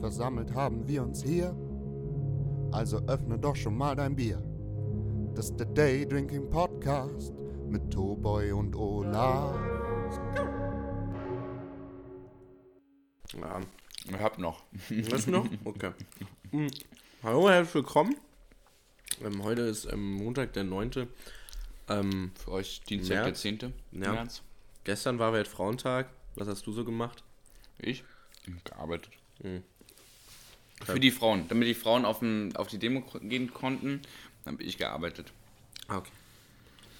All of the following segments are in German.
versammelt haben wir uns hier. Also öffne doch schon mal dein Bier. Das ist der Day Drinking Podcast mit Toboy und Olaf. Ja, Ich hab noch. was noch? Okay. Hm. Hallo, herzlich willkommen. Ähm, heute ist ähm, Montag, der 9. Ähm, Für euch Dienstag März. der 10. Ja. März. gestern war Weltfrauentag. Was hast du so gemacht? Ich? Gearbeitet. Hm. Für die Frauen. Damit die Frauen auf, den, auf die Demo gehen konnten, habe ich gearbeitet. Ah,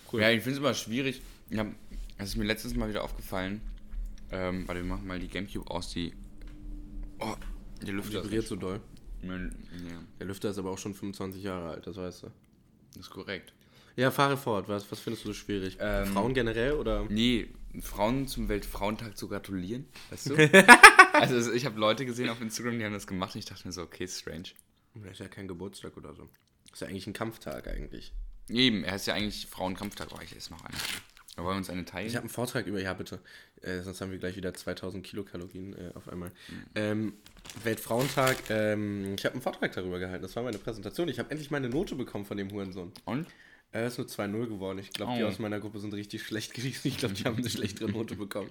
okay. Ja, ich finde es immer schwierig. Ich hab, das ist mir letztes Mal wieder aufgefallen. Ähm, warte, wir machen mal die Gamecube aus, die. Oh, der Lüfter Vibriert so doll. Ja, Der Lüfter ist aber auch schon 25 Jahre alt, das weißt du. das ist korrekt. Ja, fahre fort. Was, was findest du so schwierig? Ähm, Frauen generell oder? Nee, Frauen zum Weltfrauentag zu gratulieren, weißt du? also ich habe Leute gesehen auf Instagram, die haben das gemacht und ich dachte mir so, okay, strange. Das ist ja kein Geburtstag oder so. Das ist ja eigentlich ein Kampftag eigentlich. Eben, er ist ja eigentlich Frauenkampftag, aber ich esse noch einen. Da wollen wir uns eine teilen. Ich habe einen Vortrag über, ja bitte, äh, sonst haben wir gleich wieder 2000 Kilokalorien äh, auf einmal. Ähm, Weltfrauentag, ähm, ich habe einen Vortrag darüber gehalten, das war meine Präsentation. Ich habe endlich meine Note bekommen von dem Hurensohn. und? Er ist nur 2-0 geworden. Ich glaube, die Oh. aus meiner Gruppe sind richtig schlecht gewesen. Ich glaube, die haben eine schlechtere Note bekommen.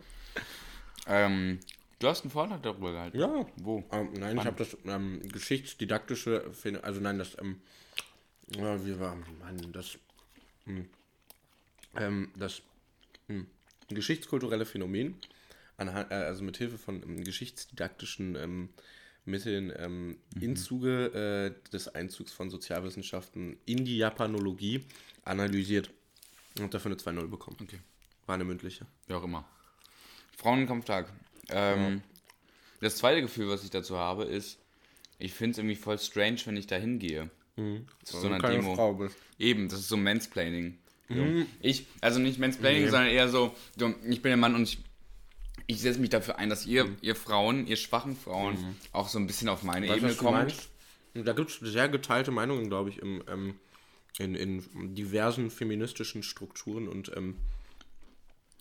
Ähm, du hast einen Vortrag darüber gehalten. Ja. Wo? Ähm, nein, ich habe das ähm, geschichtsdidaktische, also nein, das, ähm, ja, wie war, Mann, das, hm, ähm, das hm, geschichtskulturelle Phänomen, anhand, äh, also mit Hilfe von ähm, geschichtsdidaktischen ähm, Mitteln ähm, im Zuge äh, des Einzugs von Sozialwissenschaften in die Japanologie analysiert und dafür eine 2-0 bekommen. Okay. War eine mündliche. Wie auch immer. Frauenkampftag. Ähm, Das zweite Gefühl, was ich dazu habe, ist, ich finde es irgendwie voll strange, wenn ich da hingehe. Zu so einer Demo. Frau bist. Eben, das ist so Mansplaining. So. Ich, also nicht Mansplaining, sondern eher so, ich bin der Mann und ich, ich setze mich dafür ein, dass ihr, ihr Frauen, ihr schwachen Frauen, auch so ein bisschen auf meine Weißt Ebene kommt. Da gibt es sehr geteilte Meinungen, glaube ich, im, ähm, in, in diversen feministischen Strukturen und ähm,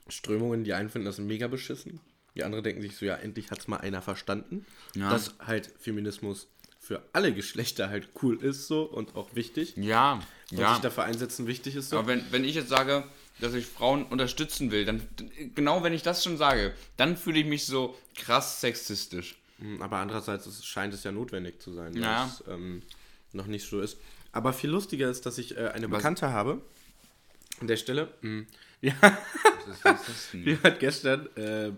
Strömungen. Die einen finden das mega beschissen. Die anderen denken sich so, ja, endlich hat es mal einer verstanden, Ja. dass halt Feminismus für alle Geschlechter halt cool ist so und auch wichtig. Ja, Und ja. sich dafür einsetzen wichtig ist so. Aber wenn, wenn ich jetzt sage, dass ich Frauen unterstützen will, dann, genau wenn ich das schon sage, dann fühle ich mich so krass sexistisch. Mm, Aber andererseits ist, scheint es ja notwendig zu sein, Ja. es ähm, noch nicht so ist. Aber viel lustiger ist, dass ich äh, eine Bekannte habe. An der Stelle. mm, Ja, Was ist, was das denn? die hat gestern, ähm,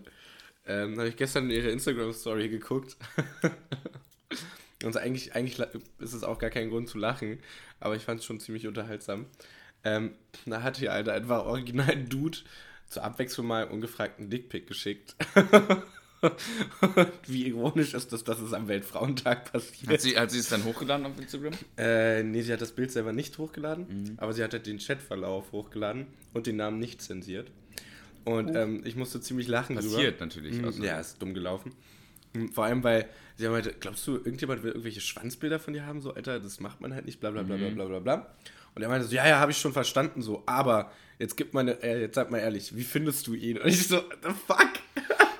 ähm, habe ich gestern ihre Instagram-Story geguckt. Und eigentlich, eigentlich ist es auch gar kein Grund zu lachen, aber ich fand es schon ziemlich unterhaltsam. Ähm, da hat hier einer einfach original Dude zur Abwechslung mal ungefragten Dickpick geschickt. Wie ironisch ist das, dass es am Weltfrauentag passiert? Hat sie, hat sie es dann hochgeladen auf Instagram? Äh, nee, sie hat das Bild selber nicht hochgeladen, Mhm. aber sie hat halt den Chatverlauf hochgeladen und den Namen nicht zensiert. Und ähm, ich musste ziemlich lachen Oh. Passiert natürlich, Mhm, also- Ja, ist dumm gelaufen. Mhm, Vor allem, weil sie haben halt, glaubst du, irgendjemand will irgendwelche Schwanzbilder von dir haben? So, Alter, das macht man halt nicht, bla bla bla Mhm. bla bla bla bla. Und er meinte so, ja, ja, habe ich schon verstanden, so, aber jetzt gib mal, eine, äh, jetzt sag mal ehrlich, wie findest du ihn? Und ich so, the fuck?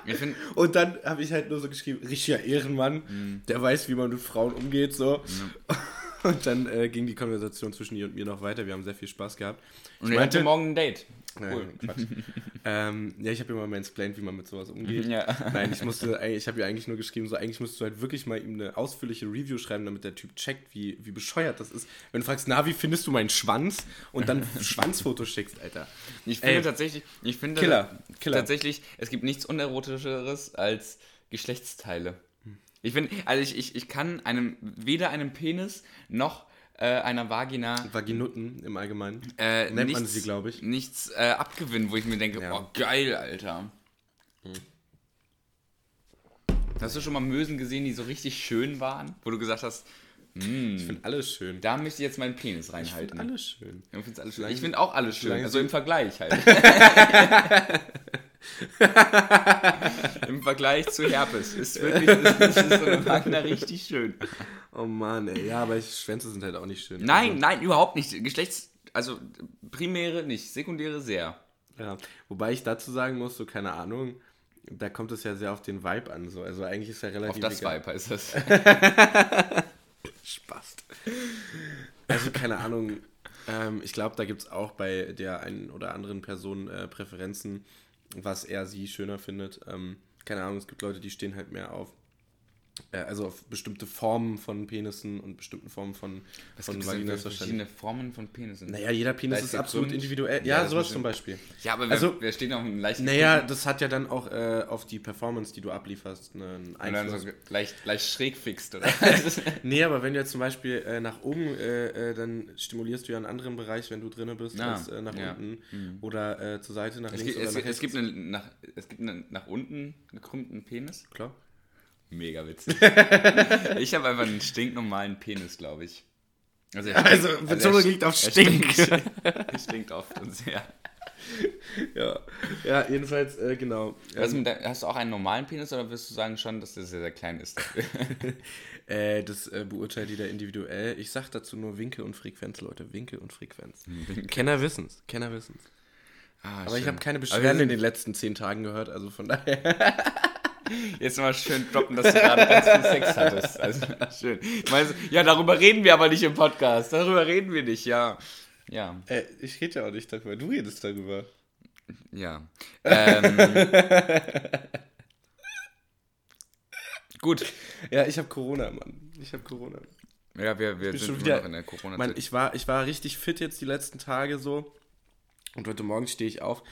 Und dann habe ich halt nur so geschrieben, richtiger Ehrenmann, Mhm. der weiß, wie man mit Frauen umgeht, so. Und dann äh, ging die Konversation zwischen ihr und mir noch weiter. Wir haben sehr viel Spaß gehabt. Ich und ich hatte morgen ein Date. Cool. Quatsch. ähm, ja, ich habe ihr mal mansplained, wie man mit sowas umgeht. Ja. Nein, ich musste, ich habe ihr eigentlich nur geschrieben, so eigentlich musst du halt wirklich mal ihm eine ausführliche Review schreiben, damit der Typ checkt, wie, wie bescheuert das ist. Wenn du fragst, na, wie findest du meinen Schwanz? Und dann Schwanzfotos schickst, Alter. Ich finde Ey. tatsächlich, ich finde Killer, Killer. tatsächlich, es gibt nichts unerotischeres als Geschlechtsteile. Ich finde, also ich, ich, ich kann einem, weder einem Penis noch äh, einer Vagina Vaginutten im Allgemeinen. äh, Nennt nichts, man sie, glaube ich. nichts äh, abgewinnen, wo ich mir denke, Ja. oh geil, Alter. Hast du schon mal Mösen gesehen, die so richtig schön waren? Wo du gesagt hast, Ich finde alles schön. da möchte ich jetzt meinen Penis Ich reinhalten. finde alles schön. Ich finde alles schön. Ich finde auch alles schön. Also im Vergleich halt. Im Vergleich zu Herpes. Ist wirklich ist, ist so eine Vagina richtig schön. Oh Mann, ey. Ja, aber Schwänze sind halt auch nicht schön. Nein, nein, überhaupt nicht. Geschlechts. Also primäre nicht, sekundäre sehr. Ja, wobei ich dazu sagen muss, so keine Ahnung, da kommt es ja sehr auf den Vibe an. So. Also eigentlich ist ja relativ. Auf das egal. Vibe heißt das. Spaß. Also keine Ahnung. Ähm, ich glaube, da gibt es auch bei der einen oder anderen Person äh, Präferenzen, was er sie schöner findet. Ähm, keine Ahnung, es gibt Leute, die stehen halt mehr auf. Äh, also auf bestimmte Formen von Penissen und bestimmten Formen von, Es von Vaginas verschiedene Formen von Penissen. Naja, jeder Penis Da ist der absolut individuell. Ja, Ja, sowas zum Beispiel. Ja, aber wir, Also- wir stehen auf einem leichten Naja, das hat ja dann auch äh, auf die Performance, die du ablieferst, einen Einfluss. so leicht, leicht schräg fixt, oder? Nee, aber wenn du jetzt zum Beispiel äh, nach oben, äh, äh, dann stimulierst du ja einen anderen Bereich, wenn du drinne bist, Ah, als äh, nach ja. unten. Oder äh, zur Seite, nach es, links gibt, oder es, nach es, gibt einen nach, es gibt einen nach unten gekrümmten Penis. Klar. Mega witzig. ich habe einfach einen stinknormalen Penis, glaube ich. Also, er Also, stinkt- Betonung st- liegt auf Stink. Stinkt, stinkt oft und sehr. Ja, ja jedenfalls, äh, genau. Ähm, der- hast du auch einen normalen Penis oder wirst du sagen schon, dass der sehr, sehr klein ist? äh, das äh, beurteilt jeder individuell. Ich sag dazu nur Winkel und Frequenz, Leute. Winkel und Frequenz. Kenner wissen's. Kenner wissen's. Ah, Aber ich schön. habe keine Aber wir Beschwerden in den letzten zehn Tagen gehört, also von daher. Jetzt mal schön droppen, dass du gerade ganz viel Sex hattest. Also, schön. Ja, darüber reden wir aber nicht im Podcast. Darüber reden wir nicht, ja. Ja, Äh, ich rede ja auch nicht darüber. Du redest darüber. ja. Ähm, gut. Ja, ich habe Corona, Mann. Ich habe Corona. Ja, wir, wir sind schon wieder- noch in der corona Mann, ich war, ich war richtig fit jetzt die letzten Tage so. Und heute Morgen stehe ich auf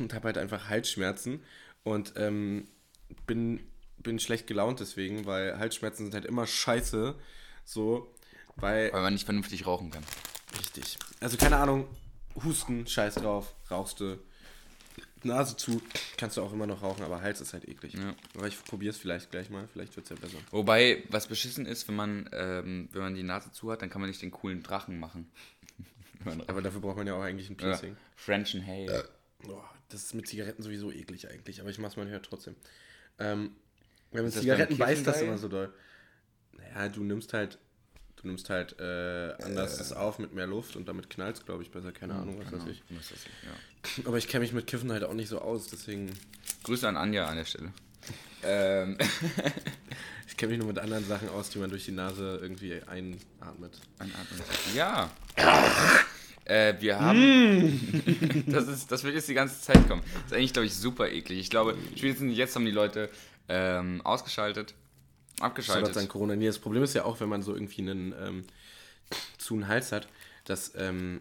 und habe halt einfach Halsschmerzen. Und ähm, bin, bin schlecht gelaunt deswegen, weil Halsschmerzen sind halt immer scheiße. So, weil. Weil man nicht vernünftig rauchen kann. Richtig. Also keine Ahnung, Husten, scheiß drauf, rauchst du. Nase zu, kannst du auch immer noch rauchen, aber Hals ist halt eklig. Ja. Aber ich probiere es vielleicht gleich mal, vielleicht wird es ja besser. Wobei, was beschissen ist, wenn man, ähm, wenn man die Nase zu hat, dann kann man nicht den coolen Drachen machen. Aber dafür braucht man ja auch eigentlich ein Ja. Piercing. French and Hale. Oh, das ist mit Zigaretten sowieso eklig eigentlich, aber ich mach's mal hört trotzdem. Ähm, wenn man Zigaretten beißt, das immer so doll. Naja, du nimmst halt, du nimmst halt äh, anders das auf mit mehr Luft und damit knallt's, glaube ich, besser. Keine Ahnung, was weiß ich. Was weiß ich, ja. Aber ich kenne mich mit Kiffen halt auch nicht so aus, deswegen. Grüße an Anja an der Stelle. ähm, Ich kenne mich nur mit anderen Sachen aus, die man durch die Nase irgendwie einatmet. Einatmen. Ja. äh, wir haben. Mm. das, ist, das wird jetzt die ganze Zeit kommen. Das ist eigentlich, glaube ich, super eklig. Ich glaube, spätestens jetzt haben die Leute ähm, ausgeschaltet. Abgeschaltet. das sein Corona? Nee, das Problem ist ja auch, wenn man so irgendwie einen ähm, zu einen Hals hat, dass, ähm,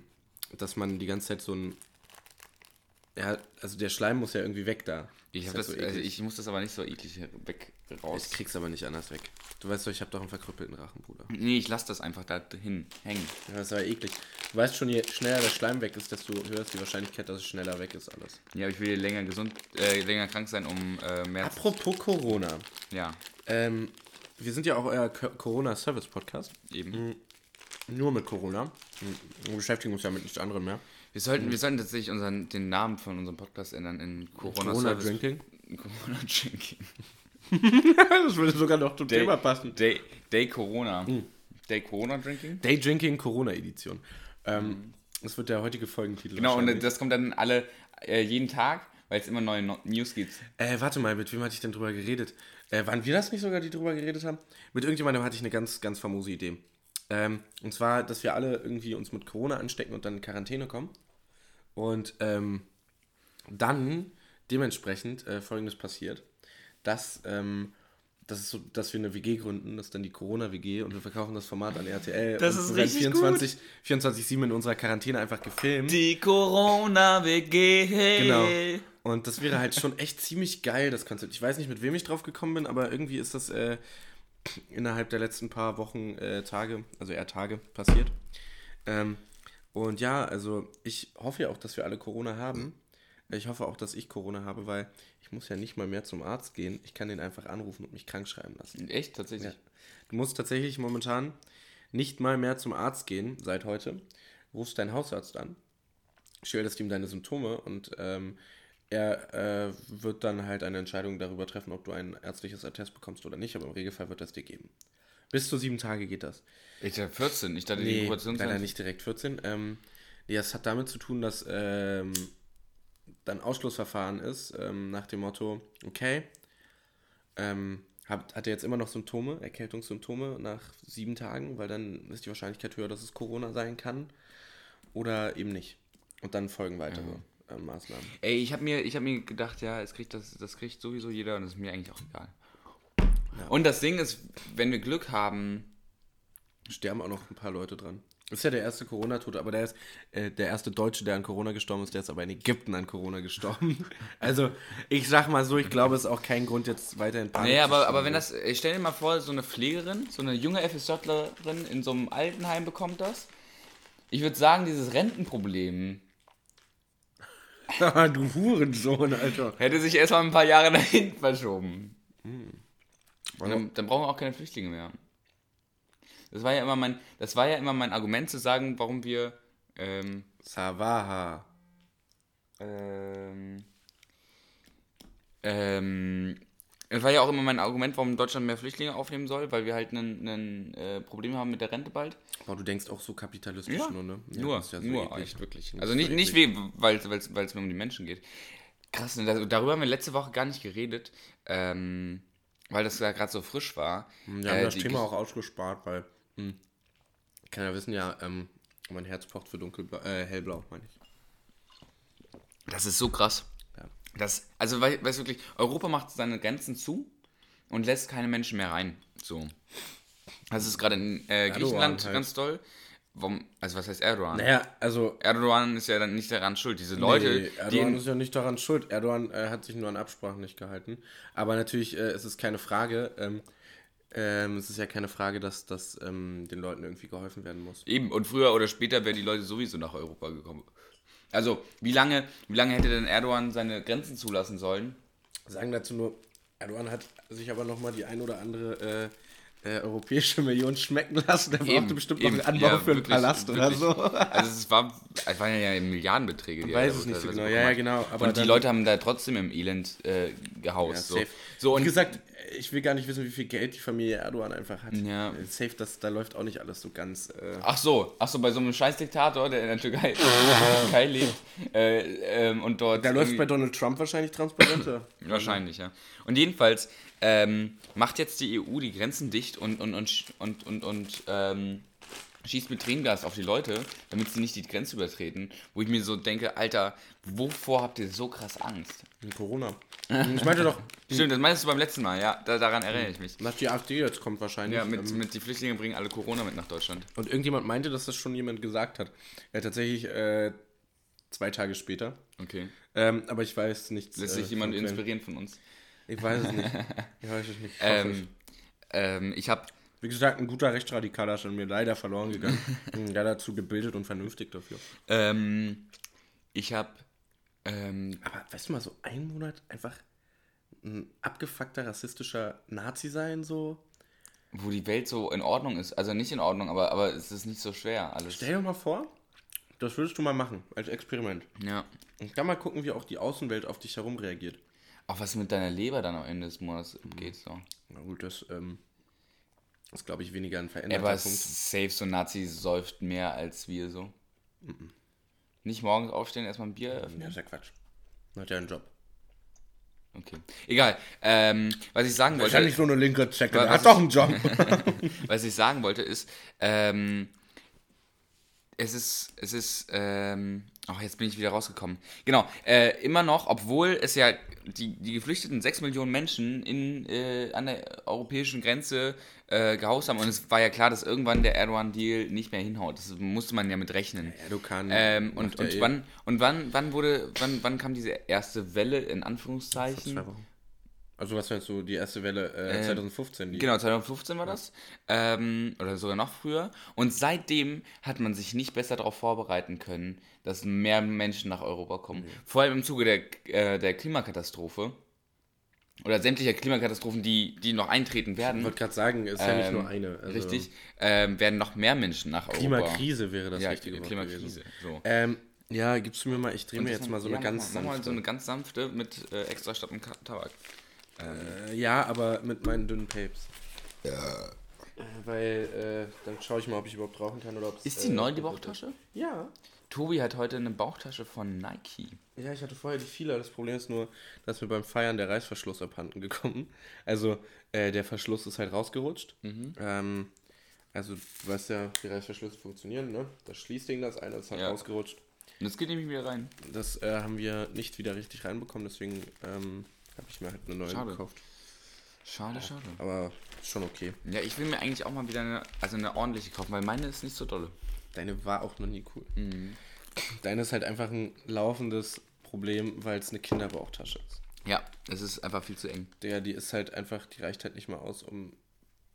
dass man die ganze Zeit so ein. Ja, also der Schleim muss ja irgendwie weg da. Ich, halt das, so also ich muss das aber nicht so eklig weg raus. Ich krieg's aber nicht anders weg. Du weißt doch, ich habe doch einen verkrüppelten Rachen, Bruder. Nee, ich lasse das einfach da hin hängen. Ja, das ist aber eklig. Du weißt schon, je schneller der Schleim weg ist, desto höher ist die Wahrscheinlichkeit, dass es schneller weg ist alles. Ja, aber ich will länger gesund, äh, länger krank sein, um äh, mehr. Apropos Corona. Ja, Ähm, wir sind ja auch euer Co- Corona-Service-Podcast. eben. Nur mit Corona. Wir beschäftigen uns ja mit nichts anderem mehr. Wir sollten, wir sollten tatsächlich unseren, den Namen von unserem Podcast ändern in Corona, Corona Drinking. Corona Drinking. das würde sogar noch zum Day, Thema passen. Day, Day Corona. Day Corona Drinking? Day Drinking Corona Edition. Ähm, das wird der heutige Folgentitel. Genau, und das kommt dann alle äh, jeden Tag, weil es immer neue no News gibt. Äh, warte mal, mit wem hatte ich denn drüber geredet? Äh, waren wir das nicht sogar, die drüber geredet haben? Mit irgendjemandem hatte ich eine ganz, ganz famose Idee. Ähm, und zwar, dass wir alle irgendwie uns mit Corona anstecken und dann in Quarantäne kommen. Und ähm, dann dementsprechend äh, folgendes passiert, dass, ähm, das ist so, dass wir eine WG gründen, das ist dann die Corona-WG und wir verkaufen das Format an RTL. Das und ist wir richtig 24 24-7 in unserer Quarantäne einfach gefilmt. Die Corona WG. Genau. Und das wäre halt schon echt ziemlich geil, das Konzept. Ich weiß nicht, mit wem ich drauf gekommen bin, aber irgendwie ist das äh, innerhalb der letzten paar Wochen, äh, Tage, also eher Tage, passiert. Ähm, und ja, also ich hoffe ja auch, dass wir alle Corona haben. Ich hoffe auch, dass ich Corona habe, weil ich muss ja nicht mal mehr zum Arzt gehen. Ich kann den einfach anrufen und mich krank schreiben lassen. Echt, tatsächlich? Ja. Du musst tatsächlich momentan nicht mal mehr zum Arzt gehen, seit heute. Rufst deinen Hausarzt an, schilderst ihm deine Symptome und ähm, er äh, wird dann halt eine Entscheidung darüber treffen, ob du ein ärztliches Attest bekommst oder nicht, aber im Regelfall wird er es dir geben. Bis zu sieben Tage geht das. Ich dachte 14. Ich dachte, die Nee, Inkubationszeit. leider nicht direkt 14. Ähm, nee, das hat damit zu tun, dass ähm, dann Ausschlussverfahren ist, ähm, nach dem Motto, okay, ähm, hat, hat er jetzt immer noch Symptome, Erkältungssymptome nach sieben Tagen, weil dann ist die Wahrscheinlichkeit höher, dass es Corona sein kann. Oder eben nicht. Und dann folgen weitere äh, Maßnahmen. Ey, ich habe mir, ich hab mir gedacht, ja, es kriegt das, das kriegt sowieso jeder und das ist mir eigentlich auch egal. Und das Ding ist, wenn wir Glück haben, Sterben auch noch ein paar Leute dran. Das ist ja der erste Corona-Tote, aber der ist äh, der erste Deutsche, der an Corona gestorben ist, der ist aber in Ägypten an Corona gestorben. also, ich sag mal so, ich glaube, es ist auch kein Grund, jetzt weiterhin Panik Nee, zu aber, aber wenn das, ich stell dir mal vor, so eine Pflegerin, so eine junge FSJlerin in so einem Altenheim bekommt das. Ich würde sagen, dieses Rentenproblem du Hurensohn, Alter. hätte sich erstmal ein paar Jahre hinten verschoben. Und dann, dann brauchen wir auch keine Flüchtlinge mehr. Das war ja immer mein, das war ja immer mein Argument zu sagen, warum wir ähm, Savaha. Ähm, ähm, das war ja auch immer mein Argument, warum Deutschland mehr Flüchtlinge aufnehmen soll, weil wir halt ein äh, Problem haben mit der Rente bald. Boah, du denkst auch so kapitalistisch Ja, nur, ne? Ja, nur, ja so nur, eklig. echt wirklich. Also nicht, so nicht weil es mir um die Menschen geht. Krass, ne, darüber haben wir letzte Woche gar nicht geredet, ähm, weil das ja gerade so frisch war. Wir haben Äh, das Thema auch ausgespart, weil, hm, kann ja wissen, ja, ähm, mein Herz pocht für dunkelblau, äh, hellblau, meine ich. Das ist so krass. Ja. Das, also, weil, weißt wirklich, Europa macht seine Grenzen zu und lässt keine Menschen mehr rein. So. Das ist gerade in äh, Griechenland halt. ganz toll. Warum, also, was heißt Erdogan? Naja, also Erdogan ist ja dann nicht daran schuld. Diese Leute, nee. Erdogan ist ja nicht daran schuld. Erdogan äh, hat sich nur an Absprachen nicht gehalten. Aber natürlich äh, ist es keine Frage, ähm, ähm, es ist ja keine Frage, dass, dass ähm, den Leuten irgendwie geholfen werden muss. eben, und früher oder später wären die Leute sowieso nach Europa gekommen. Also, wie lange, wie lange hätte denn Erdogan seine Grenzen zulassen sollen? Sagen dazu nur, Erdogan hat sich aber nochmal die ein oder andere äh, äh, europäische Million schmecken lassen. Der brauchte bestimmt noch eben. einen Anbau Ja, für einen wirklich, Palast wirklich. oder so. Also es war, es waren ja Milliardenbeträge. Ich weiß es nicht so genau. Ja, ja, genau. Und die Leute haben da trotzdem im Elend äh, Ja, gehaust. so. safe. so, Wie und gesagt, ich will gar nicht wissen, wie viel Geld die Familie Erdogan einfach hat. Ja. Äh, Safe, das, da läuft auch nicht alles so ganz. Äh, Ach so, ach so, bei so einem Scheißdiktator, der in der Türkei, in der Türkei lebt äh, ähm, und dort. da läuft bei Donald Trump wahrscheinlich transparenter. Wahrscheinlich, ja. Und jedenfalls ähm, macht jetzt die EU die Grenzen dicht und, und, und, und, und, und ähm, schießt mit Tränengas auf die Leute, damit sie nicht die Grenze übertreten. Wo ich mir so denke, Alter, wovor habt ihr so krass Angst? Corona. Ich meinte doch, Stimmt, das meinst du beim letzten Mal, ja, da, daran erinnere ich mich. dass die AfD jetzt kommt wahrscheinlich. Ja, mit, ähm, mit die Flüchtlinge bringen alle Corona mit nach Deutschland. und irgendjemand meinte, dass das schon jemand gesagt hat. Ja, tatsächlich äh, zwei Tage später. Okay. Ähm, aber ich weiß nichts. Lässt äh, sich jemand inspirieren von uns? Ich weiß es nicht. Ich weiß es nicht. Ähm, ähm, ich habe Wie gesagt, ein guter Rechtsradikaler ist an mir leider verloren gegangen. Hm, leider zu gebildet und vernünftig dafür. ähm, ich habe ähm, Aber weißt du mal, so ein Monat einfach ein abgefuckter rassistischer Nazi sein, so. wo die Welt so in Ordnung ist. Also nicht in Ordnung, aber, aber es ist nicht so schwer alles. Stell dir mal vor, das würdest du mal machen, als Experiment. Ja. Und dann mal gucken, wie auch die Außenwelt auf dich herum reagiert. Auch was mit deiner Leber dann am Ende des Monats geht. So. Na gut, das ähm, ist, glaube ich, weniger ein Er veränderter war Punkt. safe, so ein Nazi säuft mehr als wir so. Nicht morgens aufstehen, erstmal ein Bier Ja, öffnen. ist ja Quatsch. Hat ja einen Job. Okay. Egal. Ähm, was ich sagen wollte. Wahrscheinlich so eine linke Zecke. Der hat doch einen Job. was ich sagen wollte ist, ähm, es ist, es ist, ähm, ach, jetzt bin ich wieder rausgekommen. Genau, äh, immer noch, obwohl es ja die, die geflüchteten 6 Millionen Menschen in, äh, an der europäischen Grenze äh, gehaust haben und es war ja klar, dass irgendwann der Erdogan-Deal nicht mehr hinhaut. Das musste man ja mit rechnen. Erdogan Ähm, und und eh- wann und wann wann wurde wann wann kam diese erste Welle in Anführungszeichen? Zwei Wochen. Also was meinst du, die erste Welle äh, 2015? Die Genau, 2015 war das. Ähm, oder sogar noch früher. Und seitdem hat man sich nicht besser darauf vorbereiten können, dass mehr Menschen nach Europa kommen. Vor allem im Zuge der, äh, der Klimakatastrophe. Oder sämtlicher Klimakatastrophen, die, die noch eintreten werden. Ich wollte gerade sagen, es ist ja nicht Ähm, nur eine. Also Richtig. Ähm, werden noch mehr Menschen nach Europa. Klimakrise wäre das Ja, richtige Wort Klimakrise. So. Ähm, ja, gibst du mir mal, ich drehe mir jetzt mal so eine ganz mach mal, sanfte. so eine ganz sanfte mit äh, extra statt Tabak. Äh, ja, aber mit meinen dünnen Papes. Äh, weil äh, dann schaue ich mal, ob ich überhaupt rauchen kann oder ob Ist die neu, die Bauchtasche? Ja. Tobi hat heute eine Bauchtasche von Nike. Ja, ich hatte vorher die viele. Das Problem ist nur, dass mir beim Feiern der Reißverschluss abhanden gekommen. Also, äh, der Verschluss ist halt rausgerutscht. Ähm, also, du weißt ja, wie Reißverschlüsse funktionieren, ne? Das Schließding, das eine ist halt Ja. rausgerutscht. Und jetzt geht nämlich wieder rein. Das äh, haben wir nicht wieder richtig reinbekommen, deswegen ähm, habe ich mir halt eine neue Schade. gekauft. Schade, schade. Aber schon okay. Ja, ich will mir eigentlich auch mal wieder eine, also eine ordentliche kaufen, weil meine ist nicht so dolle. Deine war auch noch nie cool. Deine ist halt einfach ein laufendes Problem, weil es eine Kinderbauchtasche ist. Ja, es ist einfach viel zu eng. Der, die ist halt einfach, die reicht halt nicht mal aus, um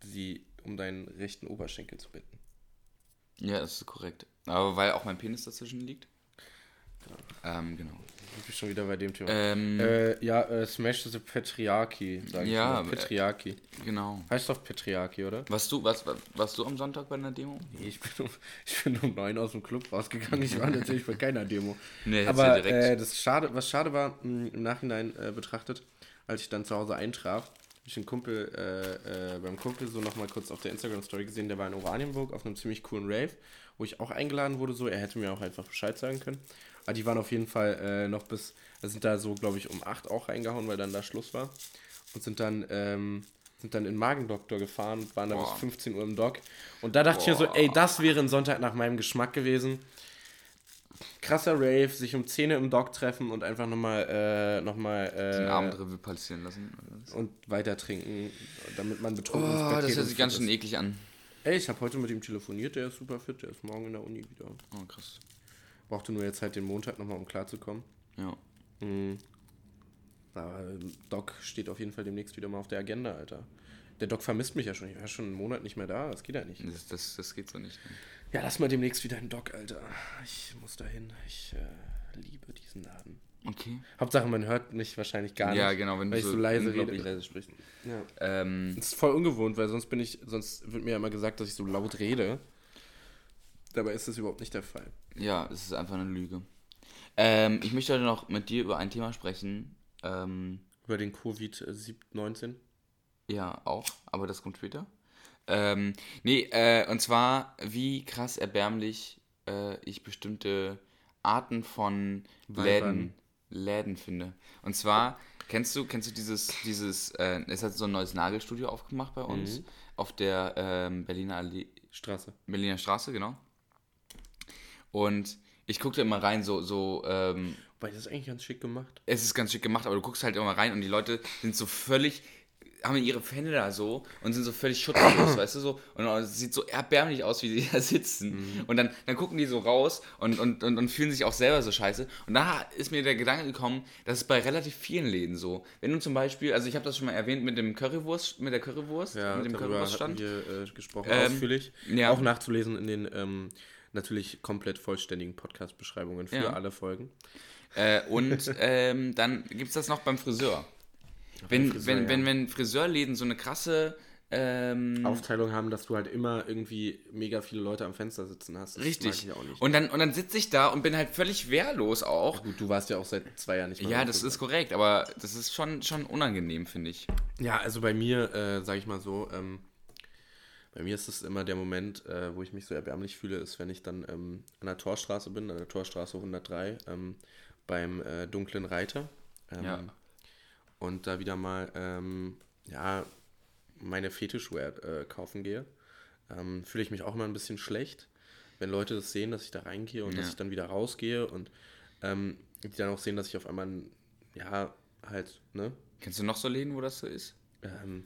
sie, um deinen rechten Oberschenkel zu binden. Ja, das ist korrekt. Aber weil auch mein Penis dazwischen liegt. Ähm, genau. Ich bin schon wieder bei dem Thema. Ähm, Äh, ja, äh, Smash the Patriarchy, sag ich Ja, mal. Patriarchy. genau. Heißt doch Patriarchy, oder? Warst du, was, warst du am Sonntag bei einer Demo? Nee, ich bin, um, ich bin um neun aus dem Club rausgegangen. Ich war natürlich bei keiner Demo. Nee, Aber direkt- äh, das schade, was schade war, mh, im Nachhinein äh, betrachtet, als ich dann zu Hause eintraf, habe ich einen Kumpel, äh, äh, beim Kumpel so nochmal kurz auf der Instagram-Story gesehen, der war in Oranienburg auf einem ziemlich coolen Rave, wo ich auch eingeladen wurde, so, er hätte mir auch einfach Bescheid sagen können. Aber die waren auf jeden Fall äh, noch bis, sind da so, glaube ich, um 8 auch reingehauen, weil dann da Schluss war. Und sind dann, ähm, sind dann in den Magendoktor gefahren und waren da Boah. bis 15 Uhr im Dock. Und da dachte ich mir so, ey, das wäre ein Sonntag nach meinem Geschmack gewesen krasser Rave, sich um 10 Uhr im Dock treffen und einfach nochmal äh, noch mal, Den äh, Abendrevue passieren lassen. und weiter trinken, damit man betrunken Oh, Bett das hört sich ganz schön ist. eklig an. Ey, ich habe heute mit ihm telefoniert, der ist super fit, der ist morgen in der Uni wieder. Oh, krass. Brauchte nur jetzt halt den Montag nochmal, um klarzukommen. Ja. Aber ähm, Doc steht auf jeden Fall demnächst wieder mal auf der Agenda, Alter. Der Doc vermisst mich ja schon. Ich war schon einen Monat nicht mehr da. Das geht ja nicht. Das, das, das geht so nicht. ne? Ja, lass mal demnächst wieder einen Doc, Alter. Ich muss dahin. Ich äh, liebe diesen Laden. Okay. Hauptsache, man hört mich wahrscheinlich gar nicht. Ja, genau, wenn du weil ich so so leise rede. leise sprichst. Ja. Ähm, Das ist voll ungewohnt, weil sonst bin ich, sonst wird mir ja immer gesagt, dass ich so laut rede. Dabei ist das überhaupt nicht der Fall. Ja, es ist einfach eine Lüge. Ähm, ich möchte heute noch mit dir über ein Thema sprechen. Ähm, Über den Covid-19. ja, auch, aber das kommt später. Ähm, nee, äh, und zwar, wie krass erbärmlich äh, ich bestimmte Arten von. Läden, Läden finde. Und zwar, kennst du, kennst du dieses, dieses, äh, es hat so ein neues Nagelstudio aufgemacht bei uns Mhm. auf der ähm, Berliner Allee, Straße. Berliner Straße, genau. Und ich gucke da immer rein, so, so, ähm, Wobei, das ist eigentlich ganz schick gemacht. es ist ganz schick gemacht, aber du guckst halt immer rein und die Leute sind so völlig, haben ihre Hände da so und sind so völlig schutzlos, weißt du, so. Und es sieht so erbärmlich aus, wie sie da sitzen. Und dann, dann gucken die so raus und, und, und, und fühlen sich auch selber so scheiße. Und da ist mir der Gedanke gekommen, das ist bei relativ vielen Läden so. Wenn du zum Beispiel, also ich habe das schon mal erwähnt mit dem Currywurst, mit der Currywurst, Ja, mit dem Currywurststand. wir äh, gesprochen, Ähm, ausführlich. ja. Auch nachzulesen in den ähm, natürlich komplett vollständigen Podcast-Beschreibungen für Ja. alle Folgen. Äh, und ähm, dann gibt es das noch beim Friseur. Wenn, Friseur, wenn, ja. wenn, wenn Friseurläden so eine krasse ähm, Aufteilung haben, dass du halt immer irgendwie mega viele Leute am Fenster sitzen hast. Das Richtig. Und dann, und dann sitze ich da und bin halt völlig wehrlos auch. Gut, du warst ja auch seit zwei Jahren nicht mehr. Ja, das Friseur. ist korrekt, aber das ist schon, schon unangenehm, finde ich. Ja, also bei mir, äh, sage ich mal so, ähm, bei mir ist es immer der Moment, äh, wo ich mich so erbärmlich fühle, ist, wenn ich dann ähm, an der Torstraße bin, an der Torstraße 103, ähm, beim äh, Dunklen Reiter. Ähm, Ja. Und da wieder mal, ähm, ja, meine Fetischwear äh, kaufen gehe. Ähm, fühle ich mich auch immer ein bisschen schlecht, wenn Leute das sehen, dass ich da reingehe und dass Ja. ich dann wieder rausgehe und ähm, die dann auch sehen, dass ich auf einmal, ja, halt, ne, Kennst du noch so Läden, wo das so ist? ähm,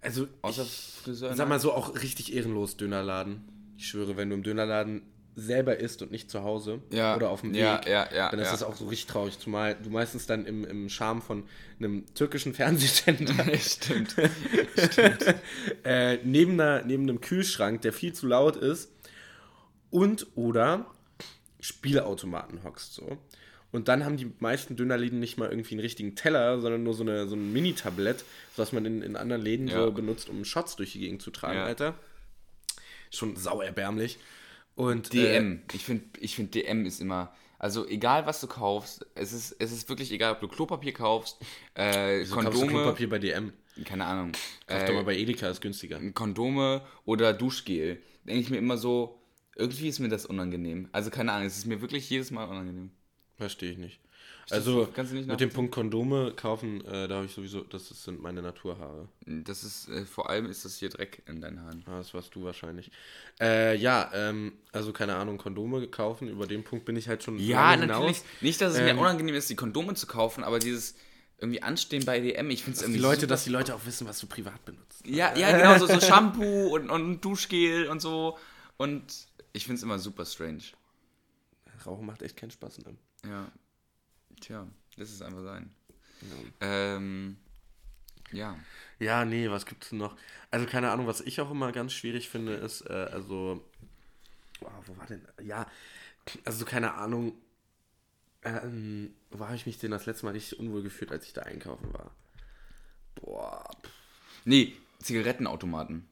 also, Außer ich, Friseur? sag mal so, auch richtig ehrenlos Dönerladen. Ich schwöre, wenn du im Dönerladen selber isst und nicht zu Hause Ja, oder auf dem Weg, ja, ja, ja, dann ist ja. das auch so richtig traurig. Zumal du meistens dann im, im Charme von einem türkischen Fernsehsender Stimmt. äh, neben, einer, neben einem Kühlschrank, der viel zu laut ist, und oder Spielautomaten hockst so. Und dann haben die meisten Dönerläden nicht mal irgendwie einen richtigen Teller, sondern nur so, eine, so ein Mini-Tablett, was man in, in anderen Läden Ja. so benutzt, um Shots durch die Gegend zu tragen, Ja. Alter. Schon sau erbärmlich. Und, DM. Ich finde, ich find, DM ist immer. Also egal was du kaufst, es ist, es ist wirklich egal, ob du Klopapier kaufst, äh, Wieso kaufst du Kondome. Klopapier bei DM? keine Ahnung, Kauf äh, doch mal bei Edeka, ist günstiger. Kondome oder Duschgel, denke ich mir immer so, irgendwie ist mir das unangenehm. Also keine Ahnung, es ist mir wirklich jedes Mal unangenehm. Verstehe ich nicht. Also, du nicht mit dem? Punkt Kondome kaufen, äh, da habe ich sowieso, das ist- sind meine Naturhaare. Das ist, äh, vor allem ist das hier Dreck in deinen Haaren. Ah, das warst du wahrscheinlich. Äh, ja, ähm, also keine Ahnung, Kondome kaufen, über den Punkt bin ich halt schon Ja, natürlich. hinaus. Nicht, dass es Ähm, mir unangenehm ist, die Kondome zu kaufen, aber dieses irgendwie Anstehen bei DM, ich finde es Die irgendwie Leute, super dass die Leute auch wissen, was du privat benutzt. Ja, ja, genau, so, so Shampoo und, und Duschgel und so. Und ich finde es immer super strange. Rauchen macht echt keinen Spaß. Ne? Ja. Tja, das ist einfach sein. Ähm, ja. Ja, nee, was gibt's denn noch? Also keine Ahnung, was ich auch immer ganz schwierig finde, ist, äh, also, oh, wo war denn, ja, also keine Ahnung, ähm, wo habe ich mich denn das letzte Mal richtig unwohl gefühlt, als ich da einkaufen war? Boah, pff. Nee, Zigarettenautomaten.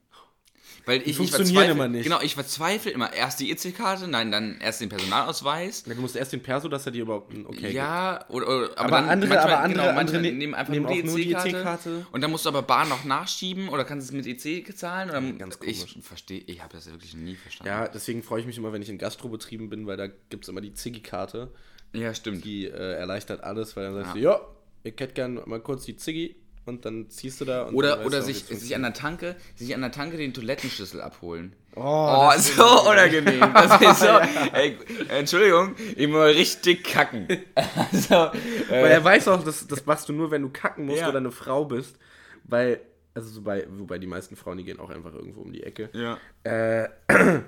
Weil ich, ich funktionieren verzweifle, immer nicht. Genau, ich verzweifle immer. Erst die EC-Karte, nein, dann erst den Personalausweis. Ja, du musst erst den Perso, dass er dir überhaupt ein Okay ja, oder, oder aber, Aber dann andere- manchmal, aber andere- genau, andere ne- nehmen einfach nehmen nur die EC-Karte. EC-Karte. Und dann musst du aber Bar noch nachschieben oder kannst du es mit EC zahlen? Oder ganz ich komisch. verstehe, ich habe das wirklich nie verstanden. Ja, deswegen freue ich mich immer, wenn ich in Gastrobetrieben bin, weil da gibt es immer die Ziggy-Karte. ja stimmt. Die äh, erleichtert alles, weil dann sagst Ja. du, ja, ich hätte gern mal kurz die Ziggy und dann ziehst du da. Und Oder, oder sich, sich an der Tanke, sich an der Tanke den Toilettenschlüssel abholen. Oh, Oh, so unangenehm. Das ist so, ey, Entschuldigung, ich muss mal richtig kacken. Also, Weil äh, er weiß auch, das, das machst du nur, wenn du kacken musst Ja. oder eine Frau bist. Weil, also so bei, wobei die meisten Frauen, die gehen auch einfach irgendwo um die Ecke. ja. Äh,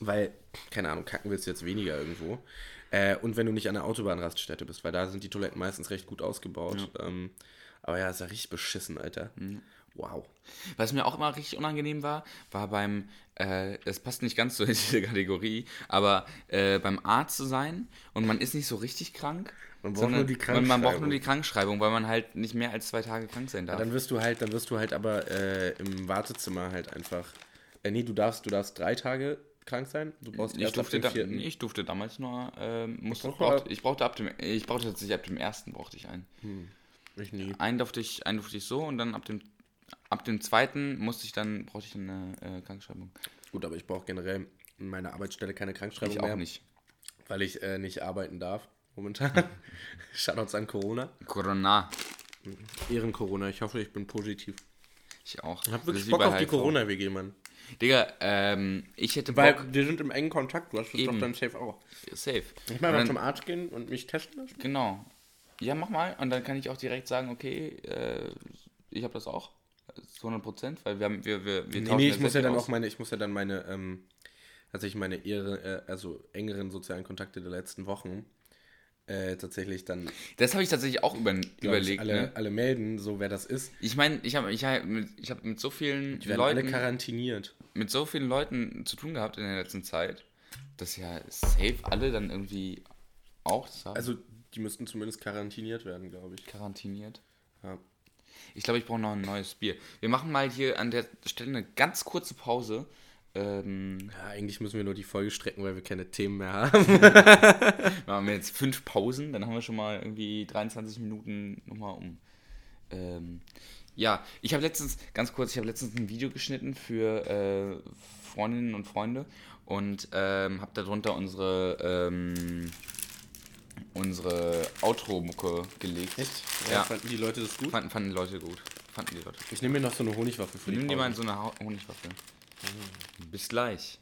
weil, keine Ahnung, kacken willst du jetzt weniger irgendwo. Äh, und wenn du nicht an der Autobahnraststätte bist, weil da sind die Toiletten meistens recht gut ausgebaut. Ähm, aber ja, ist ja richtig beschissen, Alter. Mhm. Wow. Was mir auch immer richtig unangenehm war, war beim, äh, das passt nicht ganz so in diese Kategorie, aber äh, beim Arzt zu sein und man ist nicht so richtig krank. Man braucht sondern nur die man, man braucht Krankschreibung. nur die Krankschreibung, weil man halt nicht mehr als zwei Tage krank sein darf. Dann wirst du halt, dann wirst du halt aber äh, im Wartezimmer halt einfach. Äh, nee, du darfst, du darfst drei Tage krank sein. Du brauchst ich, durfte da, ich durfte damals nur, ähm, musste, brauchte ich brauchte ab dem, ich brauchte tatsächlich ab dem ersten brauchte ich einen. Ich nie. Einen durfte ich, einen durfte ich so und dann ab dem, ab dem zweiten musste ich dann, brauchte ich eine äh, Krankschreibung. Gut, aber ich brauche generell in meiner Arbeitsstelle keine Krankschreibung Ich auch mehr, nicht. weil ich äh, nicht arbeiten darf momentan. Shoutouts an Corona. Corona. Ehren Corona. Ich hoffe, ich bin positiv. Ich auch. Ich hab Das wirklich wie Bock auf die HIV. Corona-WG, Mann. Digga, ähm, ich hätte Weil Bock. wir sind im engen Kontakt. Du hast Eben. doch dann safe auch. Safe. Ich mal dann- zum Arzt gehen und mich testen lassen. Genau. Ja, mach mal. Und dann kann ich auch direkt sagen, okay, äh, ich habe das auch. Zu 100 Prozent, weil wir haben, wir, wir, wir Nee, nee, ich muss ja dann viel auch meine, ich muss ja dann meine, ähm, tatsächlich meine ehre, äh, also engeren sozialen Kontakte der letzten Wochen äh, tatsächlich dann Das habe ich tatsächlich auch über, überlegt. alle, ne? alle melden, so wer das ist. Ich meine, ich habe ich hab mit, ich hab mit so vielen Die werden alle Leuten quarantiniert. mit so vielen Leuten zu tun gehabt in der letzten Zeit, dass ja safe alle dann irgendwie auch das haben. Also die müssten zumindest quarantiniert werden, glaube ich. quarantiniert. Ja. Ich glaube, ich brauche noch ein neues Bier. Wir machen mal hier an der Stelle eine ganz kurze Pause. Ähm, ja, eigentlich müssen wir nur die Folge strecken, weil wir keine Themen mehr haben. machen wir jetzt fünf Pausen, dann haben wir schon mal irgendwie 23 Minuten nochmal um. Ähm, ja, ich habe letztens, ganz kurz, ich habe letztens ein Video geschnitten für äh, Freundinnen und Freunde und ähm, habe darunter unsere, ähm, unsere Outro-Mucke gelegt. Echt? Ja. Fanden die Leute das gut? Fanden, fanden die Leute gut. Fanden die Leute. Ich nehme mir noch so eine Honigwaffe für die Nimm dir mal so eine Honigwaffe. Bis gleich.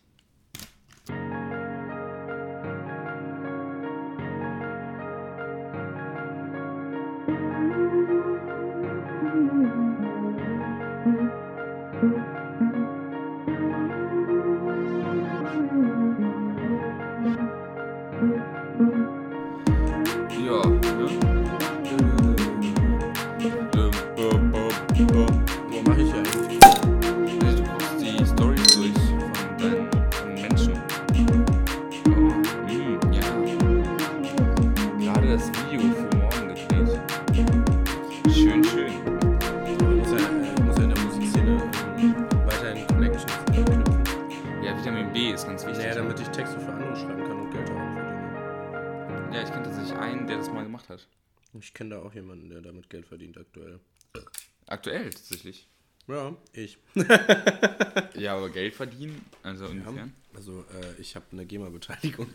Ja, aber Geld verdienen, also inwiefern? Also, äh, ich habe eine GEMA-Beteiligung.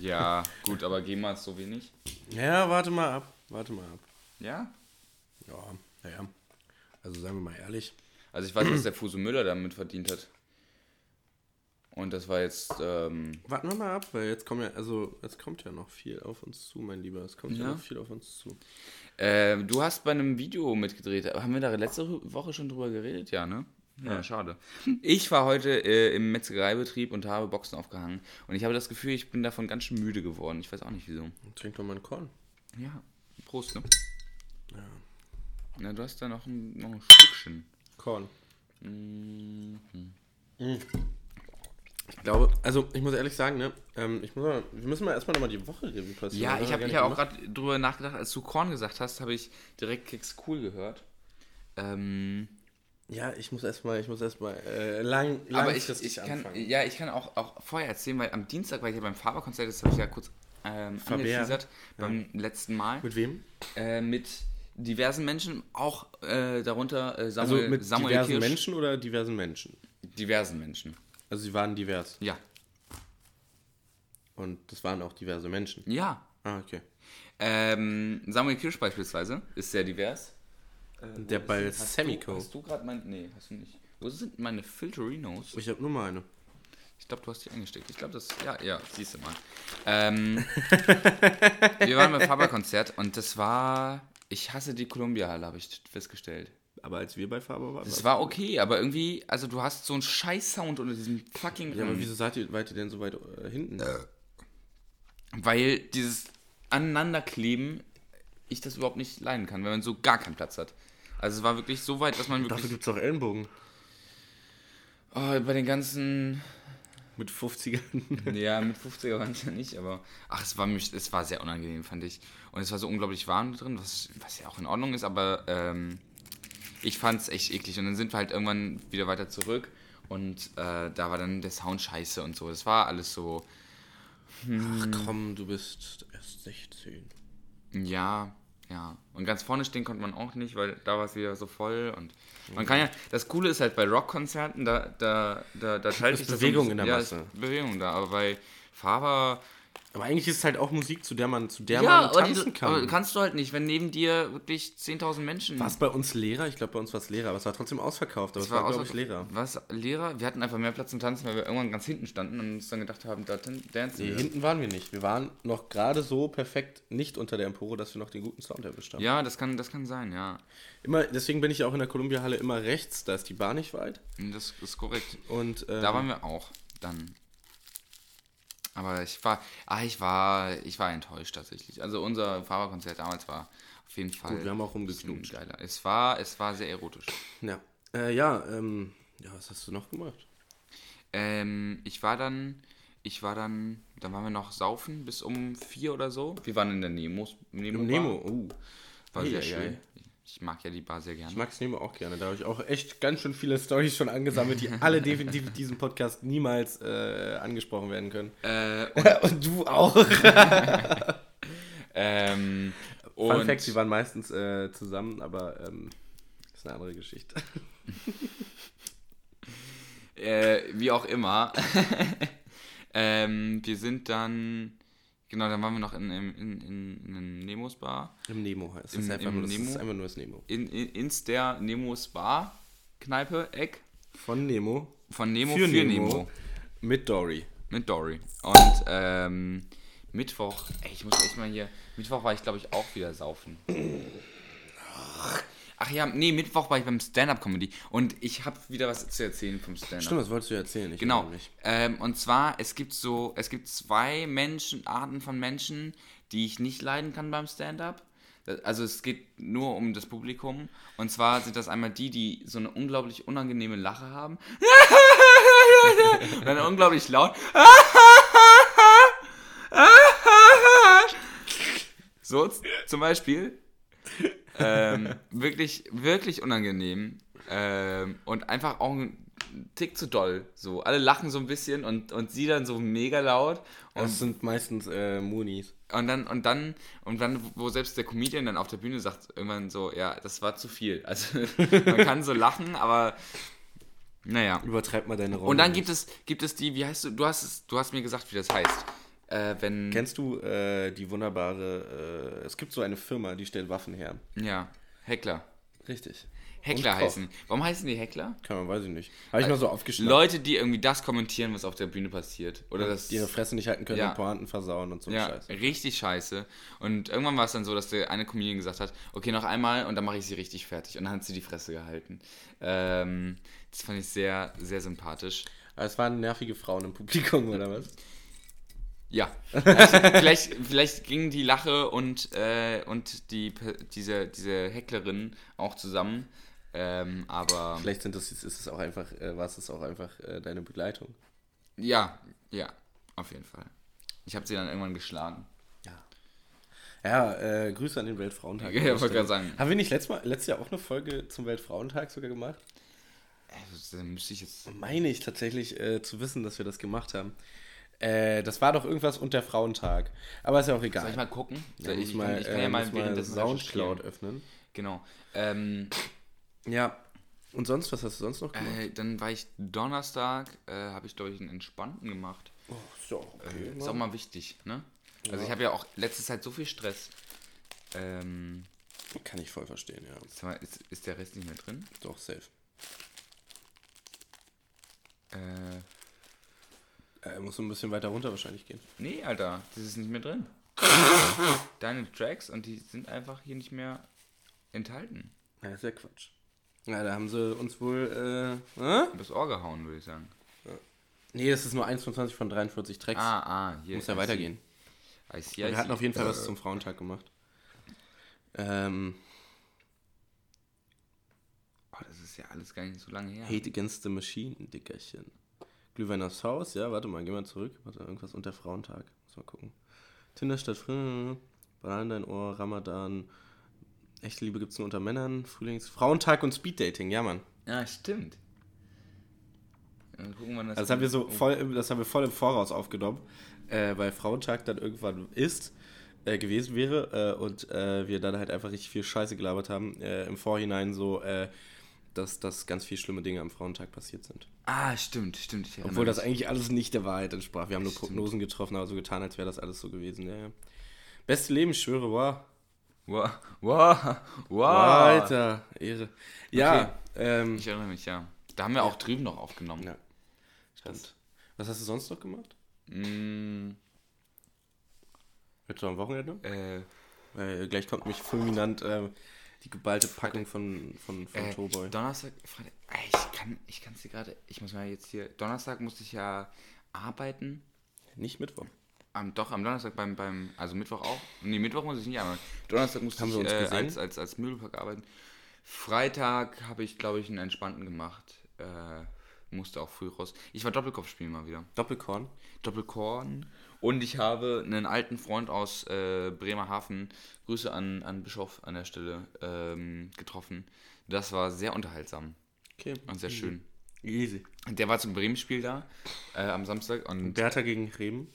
Ja, gut, aber GEMA ist so wenig. Ja, warte mal ab. Warte mal ab. Ja? Ja, naja. Also, sagen wir mal ehrlich. Also ich weiß, was der Fuse Müller damit verdient hat. Und das war jetzt, ähm, Warten wir mal ab, weil jetzt kommt ja, also, jetzt kommt ja noch viel auf uns zu, mein Lieber. Es kommt ja, Ja. noch viel auf uns zu. äh, du hast bei einem Video mitgedreht. Haben wir da letzte Woche schon drüber geredet? Ja, ne? Ja, schade. Ich war heute äh, im Metzgereibetrieb und habe Boxen aufgehangen. Und ich habe das Gefühl, ich bin davon ganz schön müde geworden. Ich weiß auch nicht wieso. Trink doch mal einen Korn. Ja, Prost, ne? Ja. Na, du hast da noch ein, noch ein Stückchen. Korn. Mhm. Ich glaube, also ich muss ehrlich sagen, ne, ähm, ich muss mal, wir müssen mal erstmal nochmal die Woche Revue passieren. Ja, ich habe ja auch gerade drüber nachgedacht, als du Korn gesagt hast, habe ich direkt Kicks Cool gehört. Ähm. Ja, ich muss erstmal, ich muss erstmal äh, lang, aber ich, ich kann, anfangen. ja, ich kann auch, auch vorher erzählen, weil am Dienstag war ich ja beim Faberkonzert, das habe ich ja kurz ähm, angeteasert beim letzten Mal, Mit wem? äh, mit diversen Menschen, auch äh, darunter äh, Also Samuel, mit Samuel diversen Kirsch. Menschen oder diversen Menschen? Diversen Menschen. Also sie waren divers. Ja. Und das waren auch diverse Menschen. Ja. Ah, okay. Ähm, Samuel Kirsch beispielsweise ist sehr divers. Äh, Der bei hast Semico. Hast du gerade mein. Nee, hast du nicht. Wo sind meine Filterinos? Ich habe nur mal eine. Ich glaube, du hast die eingesteckt. Ich glaube, das. Ja, ja, siehst du mal. Ähm, wir waren beim Faber-Konzert und das war. Ich hasse die Columbia-Halle, habe ich festgestellt. Aber als wir bei Faber waren. Es war okay, aber irgendwie, also du hast so einen scheiß Sound unter diesem fucking ja, aber Raum. wieso seid ihr, wart ihr denn so weit äh, hinten? Weil dieses Aneinanderkleben ich das überhaupt nicht leiden kann, wenn man so gar keinen Platz hat. Also es war wirklich so weit, dass man Dafür wirklich gibt es auch Ellenbogen. oh, bei den ganzen Mit 50ern. Ja, mit 50er waren es ja nicht, aber ach, es war mich, es war sehr unangenehm, fand ich. Und es war so unglaublich warm drin, was, was ja auch in Ordnung ist, aber ähm, ich fand es echt eklig. Und dann sind wir halt irgendwann wieder weiter zurück und äh, da war dann der Sound scheiße und so. Das war alles so, Ach komm, du bist erst 16. ja, ja. Und ganz vorne stehen konnte man auch nicht, weil da war es wieder so voll und man kann ja, das Coole ist halt bei Rockkonzerten, da, da, da, da teilt sich das Bewegung in der Masse. Ja, Bewegung da, aber bei Faber Aber eigentlich ist es halt auch Musik, zu der man, zu der ja, man tanzen die, kann. kannst du halt nicht, wenn neben dir wirklich 10.000 Menschen. war es bei uns Lehrer? Ich glaube, bei uns war es Lehrer, aber es war trotzdem ausverkauft. Aber es war, glaube ich, Lehrer. Was? Lehrer? Wir hatten einfach mehr Platz zum Tanzen, weil wir irgendwann ganz hinten standen und uns dann gedacht haben, da dancen Nee, hinten waren wir nicht. Wir waren noch gerade so perfekt nicht unter der Empore, dass wir noch den guten Sound erwischt haben. Ja, das kann, das kann sein, ja. Immer, deswegen bin ich auch in der Columbia-Halle immer rechts, da ist die Bar nicht weit. Das ist korrekt. Und ähm, Da waren wir auch dann. Aber ich war, ah, ich war, ich war enttäuscht tatsächlich. Also unser Fahrerkonzert damals war auf jeden Fall Gut, wir haben auch rumgeknutscht. geiler. Es war, es war sehr erotisch. Ja, äh, ja, ähm, ja, was hast du noch gemacht? Ähm, ich war dann, ich war dann, dann waren wir noch saufen bis um vier oder so. Wir waren in der Nemos, Nemo. Im Nemo, oh. War sehr Ei, ei, schön. ei. Ich mag ja die Bar sehr gerne. Ich mag Nemo auch gerne. Da habe ich auch echt ganz schön viele Stories schon angesammelt, die alle definitiv in diesem Podcast niemals äh, angesprochen werden können. Äh, Und du auch. ähm, Fun und Fact, sie waren meistens äh, zusammen, aber ähm, ist eine andere Geschichte. äh, wie auch immer. ähm, wir sind dann, genau, dann waren wir noch in, in, in, in, in einem Nemos Bar. Im Nemo heißt Im- es. Einfach im nur, das Nemo? ist einfach nur das Nemo. In, in, ins der Nemos Bar, Kneipe, Eck. Von Nemo. Von Nemo Für für, Nemo. Nemo. Mit Dory. Mit Dory. Und ähm, Mittwoch, ey, ich muss echt mal hier. Mittwoch war ich, glaube ich, auch wieder saufen. Ach ja, nee, Mittwoch war ich beim Stand-Up-Comedy und ich habe wieder was zu erzählen vom Stand-Up. Stimmt, das wolltest du erzählen. Ich Genau. Ähm, und zwar, es gibt so, es gibt zwei Menschen, Arten von Menschen, die ich nicht leiden kann beim Stand-up. Also es geht nur um das Publikum. Und zwar sind das einmal die, die so eine unglaublich unangenehme Lache haben. und dann unglaublich laut. so zum Beispiel. Ähm, wirklich, wirklich unangenehm. Ähm, und einfach auch ein Tick zu doll. So, alle lachen so ein bisschen und, und sie dann so mega laut. Und, Das sind meistens äh, Moonies. und dann, und dann, und dann, wo selbst der Comedian dann auf der Bühne sagt, irgendwann so, ja, das war zu viel. Also man kann so lachen, aber naja. Übertreib mal deine Rolle. Und dann gibt es, gibt es die, wie heißt du, du hast es, du hast mir gesagt, wie das heißt. Äh, wenn. Kennst du äh, die wunderbare, äh, es gibt so eine Firma, die stellt Waffen her. Ja, Heckler. Richtig. Heckler heißen. Warum heißen die Heckler? Kann man, weiß ich nicht. Habe ich mal so aufgeschnappt. Leute, die irgendwie das kommentieren, was auf der Bühne passiert. Oder das. die ihre Fresse nicht halten können Ja. und Pointen versauen und so ja, Scheiße. richtig scheiße. Und irgendwann war es dann so, dass der eine Comedian gesagt hat, okay, noch einmal und dann mache ich sie richtig fertig. Und dann hat sie die Fresse gehalten. Ähm, das fand ich sehr, sehr sympathisch. Aber es waren nervige Frauen im Publikum, oder was? Ja. Also, vielleicht, vielleicht ging die Lache und, äh, und die, diese, diese Hecklerin auch zusammen. Ähm, aber Vielleicht sind das, ist es auch einfach, äh, war es auch einfach äh, deine Begleitung. ja, ja, auf jeden Fall. Ich habe sie dann irgendwann geschlagen. Ja, äh, Grüße an den Weltfrauentag. Ja, wollte gerade sagen. Haben wir nicht letztes, Mal, letztes Jahr auch eine Folge zum Weltfrauentag sogar gemacht? Also, dann müsste ich jetzt. Meine ich tatsächlich äh, zu wissen, dass wir das gemacht haben. Äh, das war doch irgendwas und der Frauentag. Aber ist ja auch egal. Soll ich mal gucken? Ja, ich, mal, kann, ich kann äh, ja mal muss mal währenddessen Soundcloud öffnen. Genau. Ähm, Ja. Und sonst, was hast du sonst noch gemacht? äh, dann war ich Donnerstag, äh, habe ich glaube ich einen entspannten gemacht. oh, ist ja auch okay. Ist auch mal wichtig, ne? Also ich habe ja auch letzte Zeit so viel Stress. Ähm, Kann ich voll verstehen, ja. mal, ist, ist der Rest nicht mehr drin? Doch, safe. Äh, Äh, muss ein bisschen weiter runter wahrscheinlich gehen. nee, Alter, das ist nicht mehr drin. Deine Tracks und die sind einfach hier nicht mehr enthalten. Ja, ist ja Quatsch. Ja, da haben sie uns wohl, äh, äh? Das Ohr gehauen, würde ich sagen. Nee, das ist nur 1 von 20 von 43 Tracks. Ah, ah, hier. muss ja I weitergehen. see. See, Wir hatten see. auf jeden Fall was zum Frauentag gemacht. Ähm, Oh, das ist ja alles gar nicht so lange her. Hate Against the Machine, Dickerchen. Glühwein aufs Haus, ja, warte mal, geh mal zurück. Warte, irgendwas unter Frauentag. Muss mal gucken. Tinder statt Fr- Banane in dein Ohr, Ramadan. Echte Liebe gibt's nur unter Männern. Frühlings Frauentag und Speeddating, ja, Mann. Ja, stimmt. Dann gucken wir das Also das haben wir so voll, das haben wir voll im Voraus aufgenommen, äh, weil Frauentag dann irgendwann ist, äh, gewesen wäre äh, und äh, wir dann halt einfach richtig viel Scheiße gelabert haben. Äh, Im Vorhinein so, äh, dass, dass ganz viele schlimme Dinge am Frauentag passiert sind. Ah, stimmt, stimmt. Obwohl das eigentlich alles nicht der Wahrheit entsprach. Wir haben nur Stimmt. Prognosen getroffen, aber so getan, als wäre das alles so gewesen. Ja, ja. Beste Leben, ich schwöre, wow. Wow, wow, wow. Alter, Ehre. Ja, Okay. ähm, Ich erinnere mich, ja. Da haben wir auch drüben noch aufgenommen. ja, stimmt. Was hast du sonst noch gemacht? Mm, Jetzt am Wochenende? äh, Weil gleich kommt mich fulminant äh, die geballte Packung von, von, von äh, Towboy. Donnerstag, Freitag, ich kann ich dir gerade, ich muss mal jetzt hier, Donnerstag musste ich ja arbeiten. Nicht Mittwoch. Am, doch, am Donnerstag beim, beim, also Mittwoch auch. Nee, Mittwoch muss ich nicht arbeiten. Donnerstag musste Haben ich äh, als, als, als Möbelpack arbeiten. Freitag habe ich, glaube ich, einen entspannten gemacht. Äh, musste auch früh raus. Ich war Doppelkopf spielen mal wieder. Doppelkorn. Doppelkorn. Und ich habe einen alten Freund aus äh, Bremerhaven, Grüße an, an Bischof an der Stelle, ähm, getroffen. Das war sehr unterhaltsam Okay. und sehr schön. Easy. Der war zum Bremen-Spiel da äh, am Samstag und Bertha gegen Reben.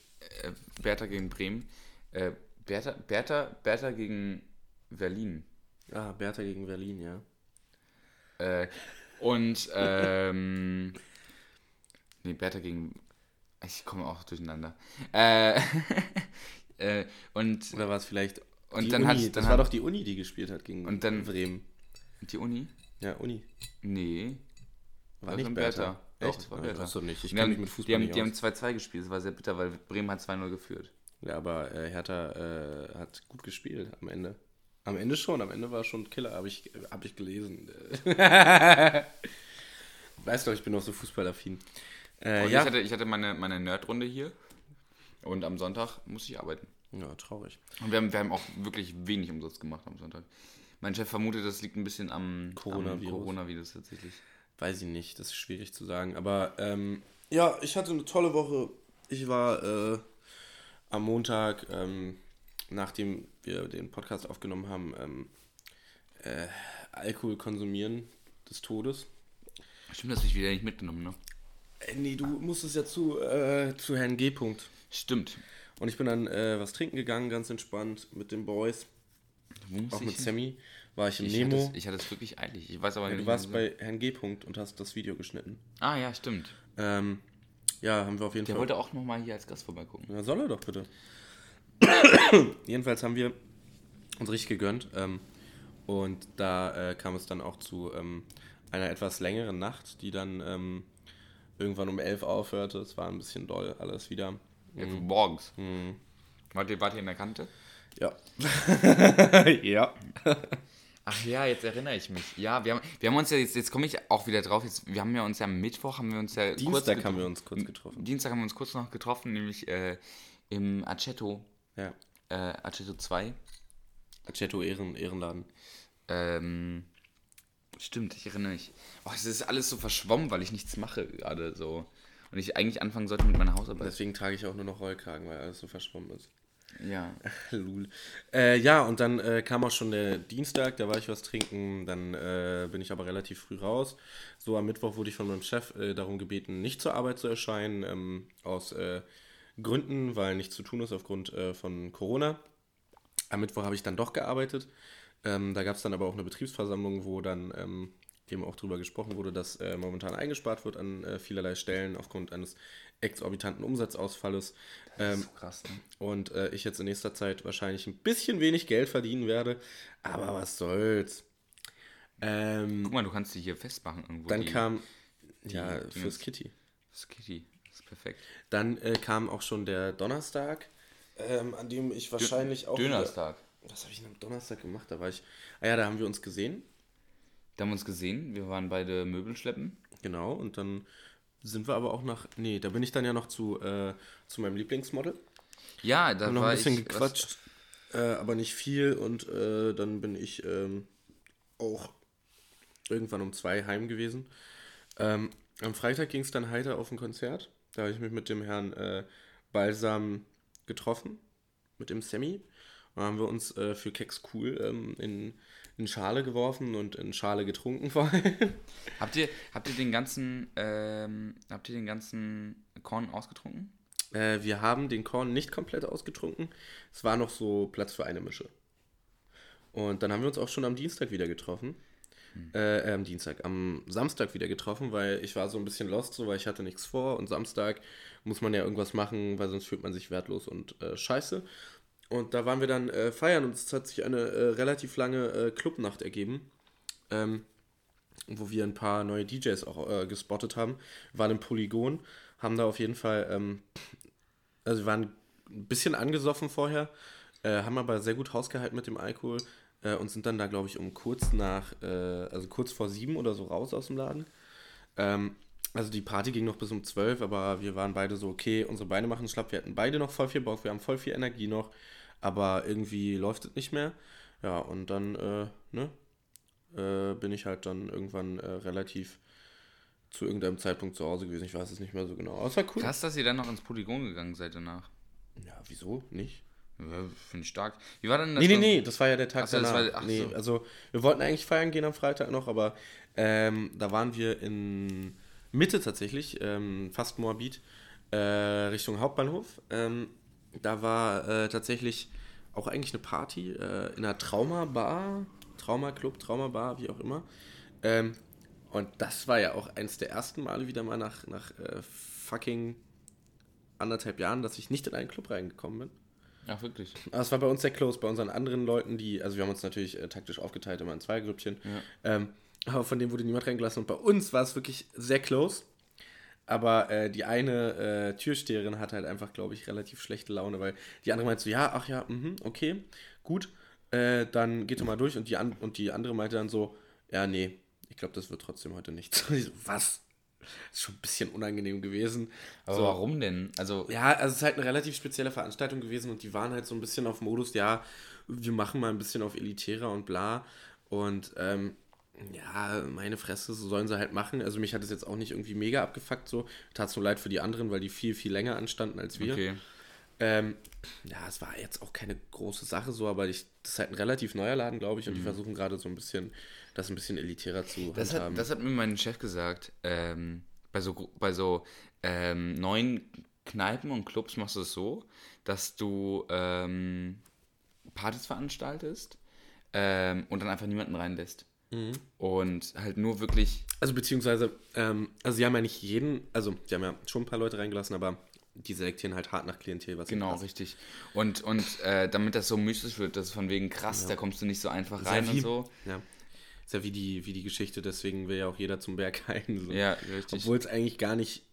äh, Bertha gegen Bremen. Äh, Bertha, Bertha, Bertha gegen Berlin. Ah, Bertha gegen Berlin, ja. Äh, und, ähm. nee, Bertha gegen. Ich komme auch durcheinander. Äh, äh, und Oder war es vielleicht Und die dann Uni? hat- dann das war doch die Uni, die gespielt hat gegen Und dann- Bremen. die Uni? Ja, Uni. Nee. War Das nicht war Bertha. Bertha. Doch, Echt? das war Ah, Bertha. Achso, nicht. Ich Die kenne haben, mich mit die Fußball haben, nicht die haben aus. 2-2 gespielt. Das war sehr bitter, weil Bremen hat 2-0 geführt. Ja, aber äh, Hertha äh, hat gut gespielt am Ende. Am Ende schon, am Ende war schon Killer, habe ich, hab ich gelesen. weißt du, ich bin auch so fußballaffin. Äh, ja. ich hatte, ich hatte meine, meine Nerdrunde hier. Und am Sonntag musste ich arbeiten. ja, traurig. Und wir haben, wir haben auch wirklich wenig Umsatz gemacht am Sonntag. Mein Chef vermutet, das liegt ein bisschen am Coronavirus. Am Coronavirus tatsächlich. Weiß ich nicht, das ist schwierig zu sagen. Aber ähm, ja, ich hatte eine tolle Woche. Ich war äh, am Montag, ähm, nachdem wir den Podcast aufgenommen haben, ähm, äh, Alkohol konsumieren des Todes. Stimmt, das mich wieder nicht mitgenommen, ne? Äh, nee, du musstest ja zu, äh, zu Herrn G. -Punkt. Stimmt. Und ich bin dann äh, was trinken gegangen, ganz entspannt mit den Boys. Auch mit? Sammy war ich im Ich Nemo. hatte, es, ich hatte es wirklich eilig. Ich weiß aber Ja, nicht. du warst bei Herrn G. -Punkt und hast das Video geschnitten. Ah, ja, stimmt. Ähm, ja, haben wir auf jeden Der Fall. wollte auch nochmal hier als Gast vorbeigucken. Na, soll er doch bitte. Jedenfalls haben wir uns richtig gegönnt. Ähm, und da äh, kam es dann auch zu ähm, einer etwas längeren Nacht, die dann ähm, irgendwann um 11 aufhörte. Es war ein bisschen doll alles wieder. Ja, morgens. Wart, ihr, wart ihr in der Kante? Ja. ja. Ach ja, jetzt erinnere ich mich. Ja, wir haben, wir haben uns ja jetzt, jetzt komme ich auch wieder drauf, jetzt, wir haben ja uns ja am Mittwoch, haben wir uns ja Dienstag haben wir uns kurz getroffen. Dienstag haben wir uns kurz noch getroffen, nämlich äh, im Aceto, Ja. äh, Aceto 2. Aceto Ehren, Ehrenladen. Ähm, stimmt, ich erinnere mich. Oh, es ist alles so verschwommen, weil ich nichts mache gerade so. Und ich eigentlich anfangen sollte mit meiner Hausarbeit. Deswegen trage ich auch nur noch Rollkragen, weil alles so verschwommen ist. Ja. Lul. Äh, ja, und dann äh, kam auch schon der Dienstag, da war ich was trinken, dann äh, bin ich aber relativ früh raus. So am Mittwoch wurde ich von meinem Chef äh, darum gebeten, nicht zur Arbeit zu erscheinen, ähm, aus äh, Gründen, weil nichts zu tun ist aufgrund äh, von Corona. Am Mittwoch habe ich dann doch gearbeitet. Ähm, da gab es dann aber auch eine Betriebsversammlung, wo dann ähm, eben auch darüber gesprochen wurde, dass äh, momentan eingespart wird an äh, vielerlei Stellen aufgrund eines exorbitanten Umsatzausfalles. Ähm, Krass. Ne? und äh, ich jetzt in nächster Zeit wahrscheinlich ein bisschen wenig Geld verdienen werde. Aber was soll's. Ähm, Guck mal, du kannst dich hier festmachen irgendwo. dann die- kam, ja, die fürs. Kitty. Das ist Kitty. Das ist perfekt. Dann äh, kam auch schon der Donnerstag, ähm, an dem ich wahrscheinlich auch. Dönerstag. Was habe ich denn am Donnerstag gemacht? Da war ich. Ah ja, da haben wir uns gesehen. Da haben wir uns gesehen. Wir waren beide Möbel schleppen. Genau. Und dann sind wir aber auch nach. Nee, da bin ich dann ja noch zu, äh, zu meinem Lieblingsmodel. Ja, da haben noch war ein bisschen ich, gequatscht, äh, aber nicht viel. Und äh, dann bin ich ähm, auch irgendwann um zwei heim gewesen. Ähm, am Freitag ging es dann heiter auf ein Konzert. Da habe ich mich mit dem Herrn äh, Balsam getroffen, mit dem Sammy. Und haben wir uns äh, für Keks Cool ähm, in, in Schale geworfen und in Schale getrunken vor allem. Habt, ihr, habt ihr den ganzen, ähm, habt ihr den ganzen Korn ausgetrunken? Äh, wir haben den Korn nicht komplett ausgetrunken. Es war noch so Platz für eine Mische. Und dann haben wir uns auch schon am Dienstag wieder getroffen. Äh, äh, am Dienstag, am Samstag wieder getroffen, weil ich war so ein bisschen lost, so, weil ich hatte nichts vor und Samstag muss man ja irgendwas machen, weil sonst fühlt man sich wertlos und äh, scheiße. Und da waren wir dann äh, feiern und es hat sich eine äh, relativ lange äh, Clubnacht ergeben. Ähm, wo wir ein paar neue DJs auch äh, gespottet haben. Wir waren im Polygon, haben da auf jeden Fall, ähm, also wir waren ein bisschen angesoffen vorher, äh, haben aber sehr gut hausgehalten mit dem Alkohol äh, und sind dann da, glaube ich, um kurz nach, also kurz vor sieben oder so raus aus dem Laden. Ähm, also die Party ging noch bis um zwölf, aber wir waren beide so, okay, unsere Beine machen schlapp, wir hatten beide noch voll viel Bock, wir haben voll viel Energie noch, aber irgendwie läuft es nicht mehr. Ja, und dann, äh, ne, äh, bin ich halt dann irgendwann äh, relativ zu irgendeinem Zeitpunkt zu Hause gewesen. Ich weiß es nicht mehr so genau. Aber es war cool. Krass, dass ihr dann noch ins Polygon gegangen seid danach. Ja, wieso? Nicht? Ja, Finde ich stark. Wie war denn das? Nee, nee, nee, das war ja der Tag so, danach. war- nee, so. also wir wollten eigentlich feiern gehen am Freitag noch, aber ähm, da waren wir in Mitte tatsächlich, ähm, fast Moabit, äh, Richtung Hauptbahnhof. Ähm, da war äh, tatsächlich auch eigentlich eine Party äh, in einer Trauma-Bar, Trauma-Club, Trauma-Bar, wie auch immer. Ähm, und das war ja auch eins der ersten Male wieder mal nach, nach äh, fucking anderthalb Jahren, dass ich nicht in einen Club reingekommen bin. Ach, wirklich. Aber es war bei uns sehr close, bei unseren anderen Leuten, die, also wir haben uns natürlich äh, taktisch aufgeteilt, immer in zwei Grüppchen. Ähm, aber von denen wurde niemand reingelassen und bei uns war es wirklich sehr close. Aber äh, die eine äh, Türsteherin hatte halt einfach, glaube ich, relativ schlechte Laune, weil die andere meinte so, ja, ach ja, mhm, okay, gut, äh, dann geht doch mal durch. Und die, an und die andere meinte dann so, ja, nee, ich glaube, das wird trotzdem heute nichts. Und ich so, was? ist schon ein bisschen unangenehm gewesen. Aber so, warum denn? Also, ja, also es ist halt eine relativ spezielle Veranstaltung gewesen und die waren halt so ein bisschen auf Modus, ja, wir machen mal ein bisschen auf elitärer und bla. Und ähm, ja, meine Fresse, so sollen sie halt machen. Also mich hat es jetzt auch nicht irgendwie mega abgefuckt, so. Tat so leid für die anderen, weil die viel, viel länger anstanden als wir. okay. Ähm, ja, es war jetzt auch keine große Sache so, aber ich, das ist halt ein relativ neuer Laden, glaube ich, und die versuchen gerade so ein bisschen, das ein bisschen elitärer zu Mhm. Das handhaben. hat, das hat mir mein Chef gesagt. Ähm, bei so, bei so ähm, neuen Kneipen und Clubs machst du es so, dass du ähm, Partys veranstaltest ähm, und dann einfach niemanden reinlässt. Mhm. Und halt nur wirklich. Also beziehungsweise, ähm, also sie haben ja nicht jeden, also sie haben ja schon ein paar Leute reingelassen, aber die selektieren halt hart nach Klientel, was Genau, richtig. Und, und äh, damit das so mystisch wird, das ist von wegen krass, da kommst du nicht so einfach ja rein wie, und so. Ja. Ist ja wie die, wie die Geschichte, deswegen will ja auch jeder zum Berghain. So. Ja, richtig. Obwohl es eigentlich gar nicht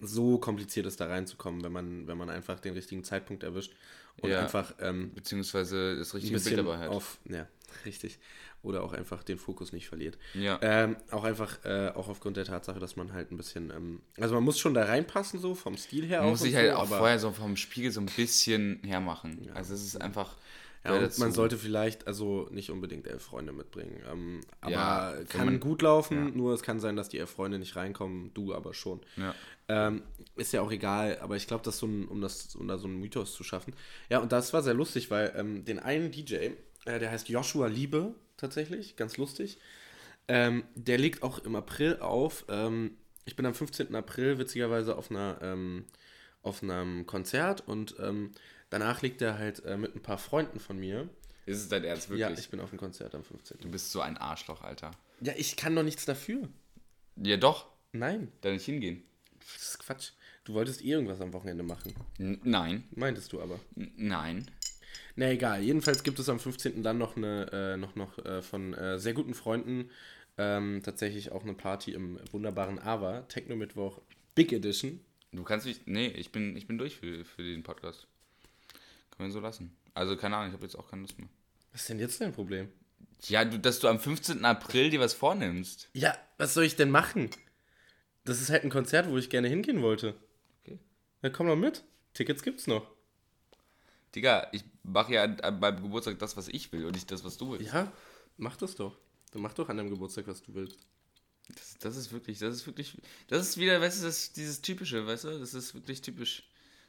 so kompliziert ist, da reinzukommen, wenn man, wenn man einfach den richtigen Zeitpunkt erwischt und Ja. einfach ähm, Beziehungsweise das richtige Bild dabei hat. auf, ja, richtig. Oder auch einfach den Fokus nicht verliert. Ja. Ähm, auch einfach, äh, auch aufgrund der Tatsache, dass man halt ein bisschen, ähm, also man muss schon da reinpassen, so vom Stil her Man muss sich halt so, auch vorher so vom Spiegel so ein bisschen hermachen. Also es ist einfach. Ja, und man sollte vielleicht also nicht unbedingt elf Freunde mitbringen. Ähm, aber Ja, kann man- gut laufen, nur es kann sein, dass die elf Freunde nicht reinkommen, du aber schon. Ja. Ähm, ist ja auch egal, aber ich glaube, dass so ein, um das, um da so einen Mythos zu schaffen. Ja, und das war sehr lustig, weil ähm, den einen DJ, äh, der heißt Joshua Liebe tatsächlich, ganz lustig. Ähm, der legt auch im April auf. Ähm, ich bin am 15. April witzigerweise auf einer ähm, auf einem Konzert und ähm, danach legt er halt äh, mit ein paar Freunden von mir. Ist es dein Ernst wirklich? Ja, ich bin auf dem Konzert am 15. du bist so ein Arschloch, Alter. Ja, ich kann doch nichts dafür. Ja, doch. Nein, Da nicht hingehen. das ist Quatsch. Du wolltest eh irgendwas am Wochenende machen. N nein. Meintest du aber. N nein. Na egal, jedenfalls gibt es am 15. dann noch eine, äh, noch, noch äh, von äh, sehr guten Freunden ähm, tatsächlich auch eine Party im wunderbaren Ava, Techno-Mittwoch Big Edition. Du kannst mich. Nee, ich bin, ich bin durch für, für den Podcast. Können wir so lassen. Also, keine Ahnung, ich habe jetzt auch keine Lust mehr. Was ist denn jetzt dein Problem? Ja, du, dass du am 15. April dir was vornimmst. Ja, was soll ich denn machen? Das ist halt ein Konzert, wo ich gerne hingehen wollte. Okay. Na komm doch mit. Tickets gibt's noch. Digga, ich mache ja an- meinem Geburtstag das, was ich will und nicht das, was du willst. Ja, mach das doch. Du mach doch an deinem Geburtstag, was du willst. Das, das ist wirklich, das ist wirklich, das ist wieder, weißt du, das, dieses typische, weißt du, das ist wirklich typisch.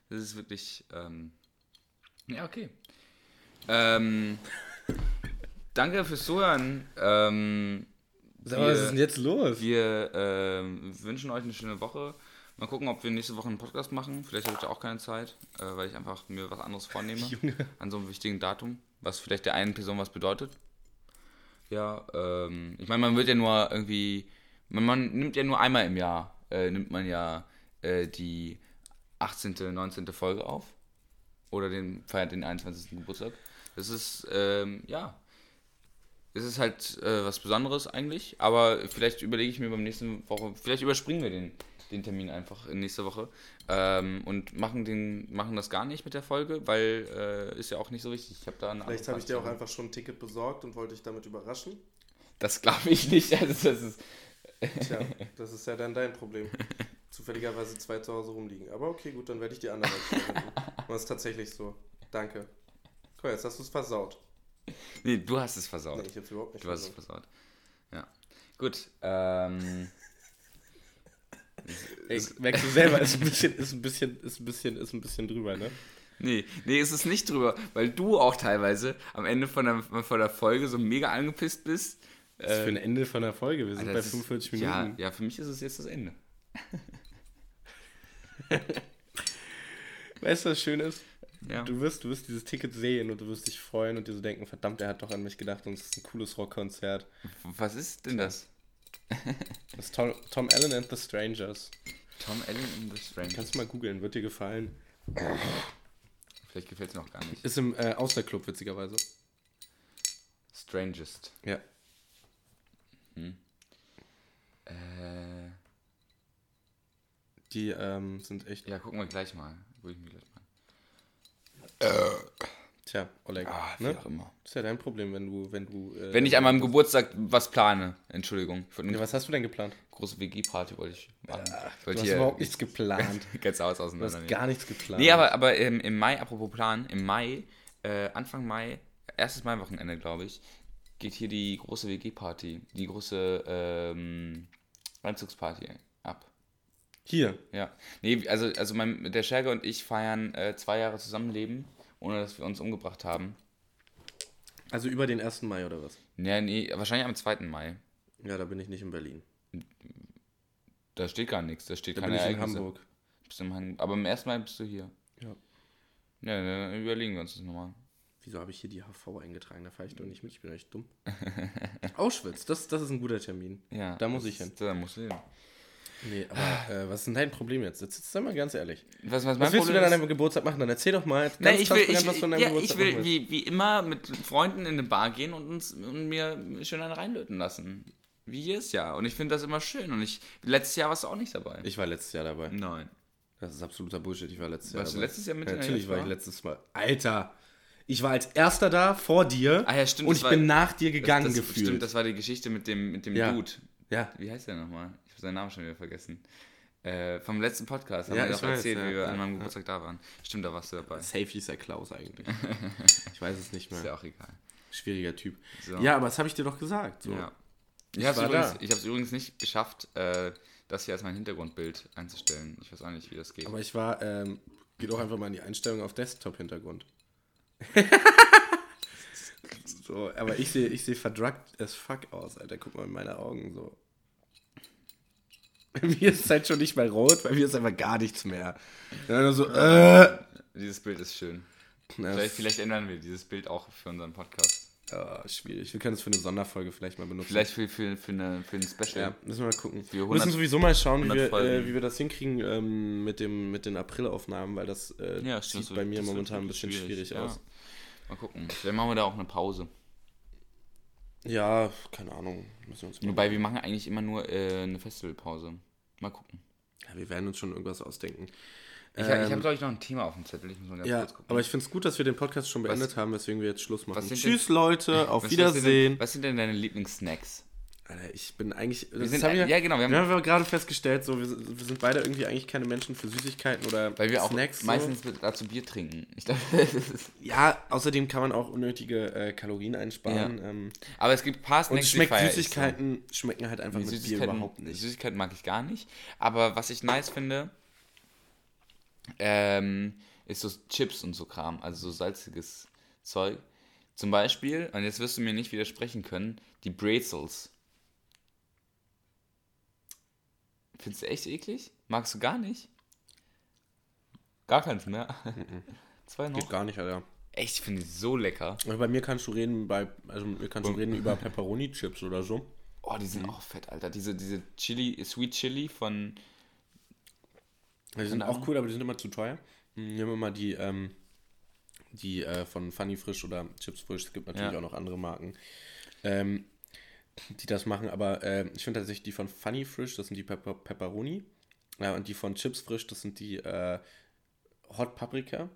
Das ist wirklich, ähm, ja, okay. Ähm, danke fürs Zuhören. Ähm, Sag mal, was ist denn jetzt los? wir ähm, wünschen euch eine schöne Woche. Mal gucken, ob wir nächste Woche einen Podcast machen. Vielleicht habe ich da auch keine Zeit, äh, weil ich einfach mir was anderes vornehme Junge. an so einem wichtigen Datum, was vielleicht der einen Person was bedeutet. Ja, ähm, ich meine, man wird ja nur irgendwie, man, man nimmt ja nur einmal im Jahr, äh, nimmt man ja äh, die 18., 19. Folge auf. Oder den, feiert den 21. Geburtstag. Das ist, ähm, ja, es ist halt äh, was Besonderes eigentlich, aber vielleicht überlege ich mir beim nächsten Woche, vielleicht überspringen wir den, den Termin einfach in nächste Woche ähm, und machen, den, machen das gar nicht mit der Folge, weil äh, ist ja auch nicht so wichtig. Ich habe da eine Vielleicht habe ich dir auch einfach schon ein Ticket besorgt und wollte dich damit überraschen. Das glaube ich nicht. Also das ist, Tja, das ist ja dann dein Problem. Zufälligerweise zwei zu Hause rumliegen. Aber okay, gut, dann werde ich die anderen verwenden. Das ist tatsächlich so. Danke. Guck mal, jetzt hast du es versaut. nee, du hast es versaut. Nee, ich hab's überhaupt nicht du hast es versaut. versaut. Ja. Gut. Ähm, Ey, merkst du selber, ist ein bisschen, ist ein bisschen, ist ein bisschen, ist ein bisschen drüber, ne? nee, nee, es ist nicht drüber, weil du auch teilweise am Ende von der, von der Folge so mega angepisst bist. Das ist für ein Ende von der Folge. Wir sind Alter, bei das ist- 45 Ja, Minuten. ja, für mich ist es jetzt das Ende. Weißt du, was schön ist? Ja. Du wirst, du wirst dieses Ticket sehen und du wirst dich freuen und dir so denken, verdammt, er hat doch an mich gedacht und es ist ein cooles Rockkonzert. Was ist denn das? Das ist Tom, Tom Allen and the Strangers. Tom Allen in the Strange. Kannst du mal googeln, wird dir gefallen. Vielleicht gefällt es auch gar nicht. Ist im äh, Austerclub, witzigerweise. Strangest. Ja. Äh, Die ähm, sind echt. ja, gucken wir gleich mal. Ich mir gleich mal. Tja, Oleg. Ah, wie ne? auch immer. Das ist ja dein Problem, wenn du, wenn du. Äh, Wenn ich an meinem Geburtstag was plane, Entschuldigung. Ja, was hast du denn geplant? große WG-Party wollte ich machen. ich Du wollte hast hier überhaupt nichts geplant. ganz Haus Du auseinander hast gar nichts geplant. Nee, aber, aber ähm, im Mai, apropos Plan, im Mai, äh, Anfang Mai, erstes Mai-Wochenende, glaube ich, geht hier die große WG-Party, die große ähm, Einzugsparty ab. Hier. Ja. Nee, also, also mein, der Scherge und ich feiern äh, zwei Jahre Zusammenleben, ohne dass wir uns umgebracht haben. Also über den 1. Mai oder was? Ja, nee, wahrscheinlich am 2. Mai. Ja, da bin ich nicht in Berlin. Da steht gar nichts, da steht Da keine bin ich in Ereignisse. Hamburg. Bist Han Aber am 1. Mai bist du hier. Ja. Ja, dann überlegen wir uns das nochmal. Wieso habe ich hier die HV eingetragen? Da fahre ich doch nicht mit, ich bin echt dumm. Auschwitz, das, das ist ein guter Termin. Ja. Da muss ich hin. Da musst du hin. Nee, aber äh, was ist denn dein Problem jetzt? Jetzt sei mal ganz ehrlich. Was, was, mein Was willst du Problem denn an deinem Geburtstag machen? Dann erzähl doch mal ganz Nein, ich will, transparent, ich, was du an deinem ja, Geburtstag ich will wie, wie immer mit Freunden in eine Bar gehen und uns und mir schön einen reinlöten lassen. Wie jedes Jahr. Und ich finde das immer schön. Und ich letztes Jahr warst du auch nicht dabei. Ich war letztes Jahr dabei. Nein. Das ist absoluter Bullshit. Ich war letztes Jahr Warst du dabei. letztes Jahr mit ja, in der Natürlich war ich letztes Mal. Alter! Ich war als erster da, vor dir. Ah ja, stimmt, Und ich war- bin nach dir gegangen das, das, gefühlt. Stimmt, das war die Geschichte mit dem, mit dem Ja. Dude. ja. Wie heißt der nochmal? Seinen Namen schon wieder vergessen. Äh, vom letzten Podcast haben Ja, wir doch erzählt, ja, wie wir ja, an meinem. Geburtstag da waren. Stimmt, da warst du dabei. Safe hieß der Klaus eigentlich. ich weiß es nicht Ist ja mehr. auch egal. Schwieriger Typ. So. Ja, aber das habe ich dir doch gesagt. So. Ja. Ich Ich habe es übrigens, übrigens nicht geschafft, äh, das hier als mein Hintergrundbild einzustellen. Ich weiß auch nicht, wie das geht. Aber ich war, ähm, geh doch einfach mal in die Einstellung auf Desktop-Hintergrund. so, aber ich sehe ich seh verdruckt as fuck aus, Alter. Guck mal in meine Augen so. Bei mir ist es halt schon nicht mehr rot, bei mir ist einfach gar nichts mehr. Dann nur so, äh. Dieses Bild ist schön. Vielleicht, vielleicht ändern wir dieses Bild auch für unseren Podcast. ja, schwierig. Wir können es für eine Sonderfolge vielleicht mal benutzen. Vielleicht für, für, für, eine, für ein Special. Ja, müssen wir mal gucken. Wir 100 müssen sowieso mal schauen, wie 100 wir, äh, wie wir das hinkriegen ähm, mit, dem, mit den Aprilaufnahmen, weil das äh, Ja, sieht bei mir momentan ein bisschen schwierig, ja. aus. Mal gucken. Vielleicht machen wir da auch eine Pause. Ja, keine Ahnung. Müssen wir, uns Wobei wir machen eigentlich immer nur äh, eine Festivalpause. Mal gucken. ja, wir werden uns schon irgendwas ausdenken. Ich, Ähm, ich habe, glaube ich, noch ein Thema auf dem Zettel. Ich muss mal ganz Ja, kurz gucken. aber ich finde es gut, dass wir den Podcast schon beendet haben, weswegen wir jetzt Schluss machen. was Tschüss, denn- Leute. Auf Was- was Wiedersehen. sind denn- Was sind denn deine Lieblingssnacks? Ich bin eigentlich. Das sind- haben wir, ja, genau, wir Wir haben- haben, gerade festgestellt, so, wir, sind- wir sind beide irgendwie eigentlich keine Menschen für Süßigkeiten oder Weil wir auch Snacks. meistens so. dazu Bier trinken. Ich ist- Ja, außerdem kann man auch unnötige äh, Kalorien einsparen. Ja. Ähm, aber es gibt ein paar und Snacks, die schmeckt feier ich so. Süßigkeiten schmecken halt einfach Die mit Bier Süßigkeiten, überhaupt nicht. Süßigkeiten mag ich gar nicht. Aber was ich nice finde, ähm, ist so Chips und so Kram. Also so salziges Zeug. Zum Beispiel, und jetzt wirst du mir nicht widersprechen können, die Brezels. Findest du echt eklig? Magst du gar nicht? Gar keins mehr? Zwei noch? Geht gar nicht, Alter. Echt, ich finde die so lecker. Bei mir kannst du reden bei, also mit mir kannst du reden über Pepperoni-Chips oder so. Oh, die Mhm. sind auch fett, Alter. Diese, diese Chili, Sweet Chili von. Die sind auch cool, aber die sind immer zu teuer. Hm, Nehmen wir mal die, ähm, die äh, von Funny Frisch oder Chips Frisch. Es gibt natürlich Ja. auch noch andere Marken, ähm, die das machen. Aber äh, ich finde tatsächlich die von Funny Frisch, das sind die Pepper Pepperoni. Ja, und die von Chips Frisch, das sind die äh, Hot Paprika.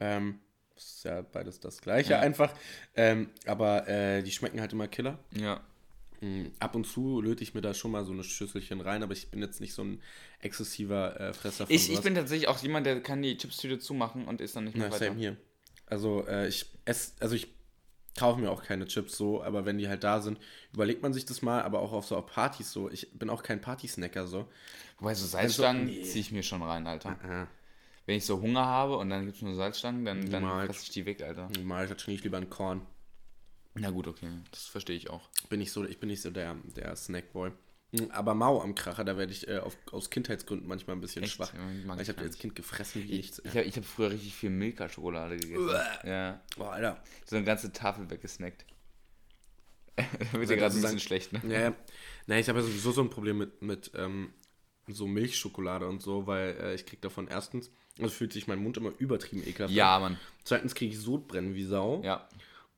Ähm, das ist ja beides das gleiche Ja. einfach. Ähm, aber äh, die schmecken halt immer Killer. Ja. Mm, Ab und zu löte ich mir da schon mal so eine Schüsselchen rein, aber ich bin jetzt nicht so ein exzessiver äh, Fresser von Ich, ich bin tatsächlich auch jemand, der kann die Chipstüte zumachen und isst dann nicht mehr Na, weiter. same hier. Also, äh, ich esse, also ich kaufe mir auch keine Chips so, aber wenn die halt da sind, überlegt man sich das mal, aber auch auf so auf Partys so. Ich bin auch kein Partysnacker so. Wobei so Salzstangen nee. ziehe ich mir schon rein, Alter. Ah, Wenn ich so Hunger habe und dann gibt es nur Salzstangen, dann, dann fresse ich die weg, Alter. mal ich lieber ein Korn. Na gut, okay. Das verstehe ich auch. Bin ich so, ich bin nicht so der, der Snackboy. Aber Mau am Kracher, da werde ich äh, auf, aus Kindheitsgründen manchmal ein bisschen Echt? schwach. Ja, ich habe als Kind gefressen wie nichts. Ich habe ich hab früher richtig viel Milka-Schokolade gegessen. ja. Boah, Alter. So eine ganze Tafel weggesnackt. da wird dir gerade ein bisschen schlecht, ne? Ja, ja. Nee, ich habe ja sowieso so ein Problem mit, mit ähm, so Milchschokolade und so, weil äh, ich krieg davon erstens, also fühlt sich mein Mund immer übertrieben ekelhaft Ja, an. Mann. Zweitens kriege ich Sodbrennen wie Sau. Ja.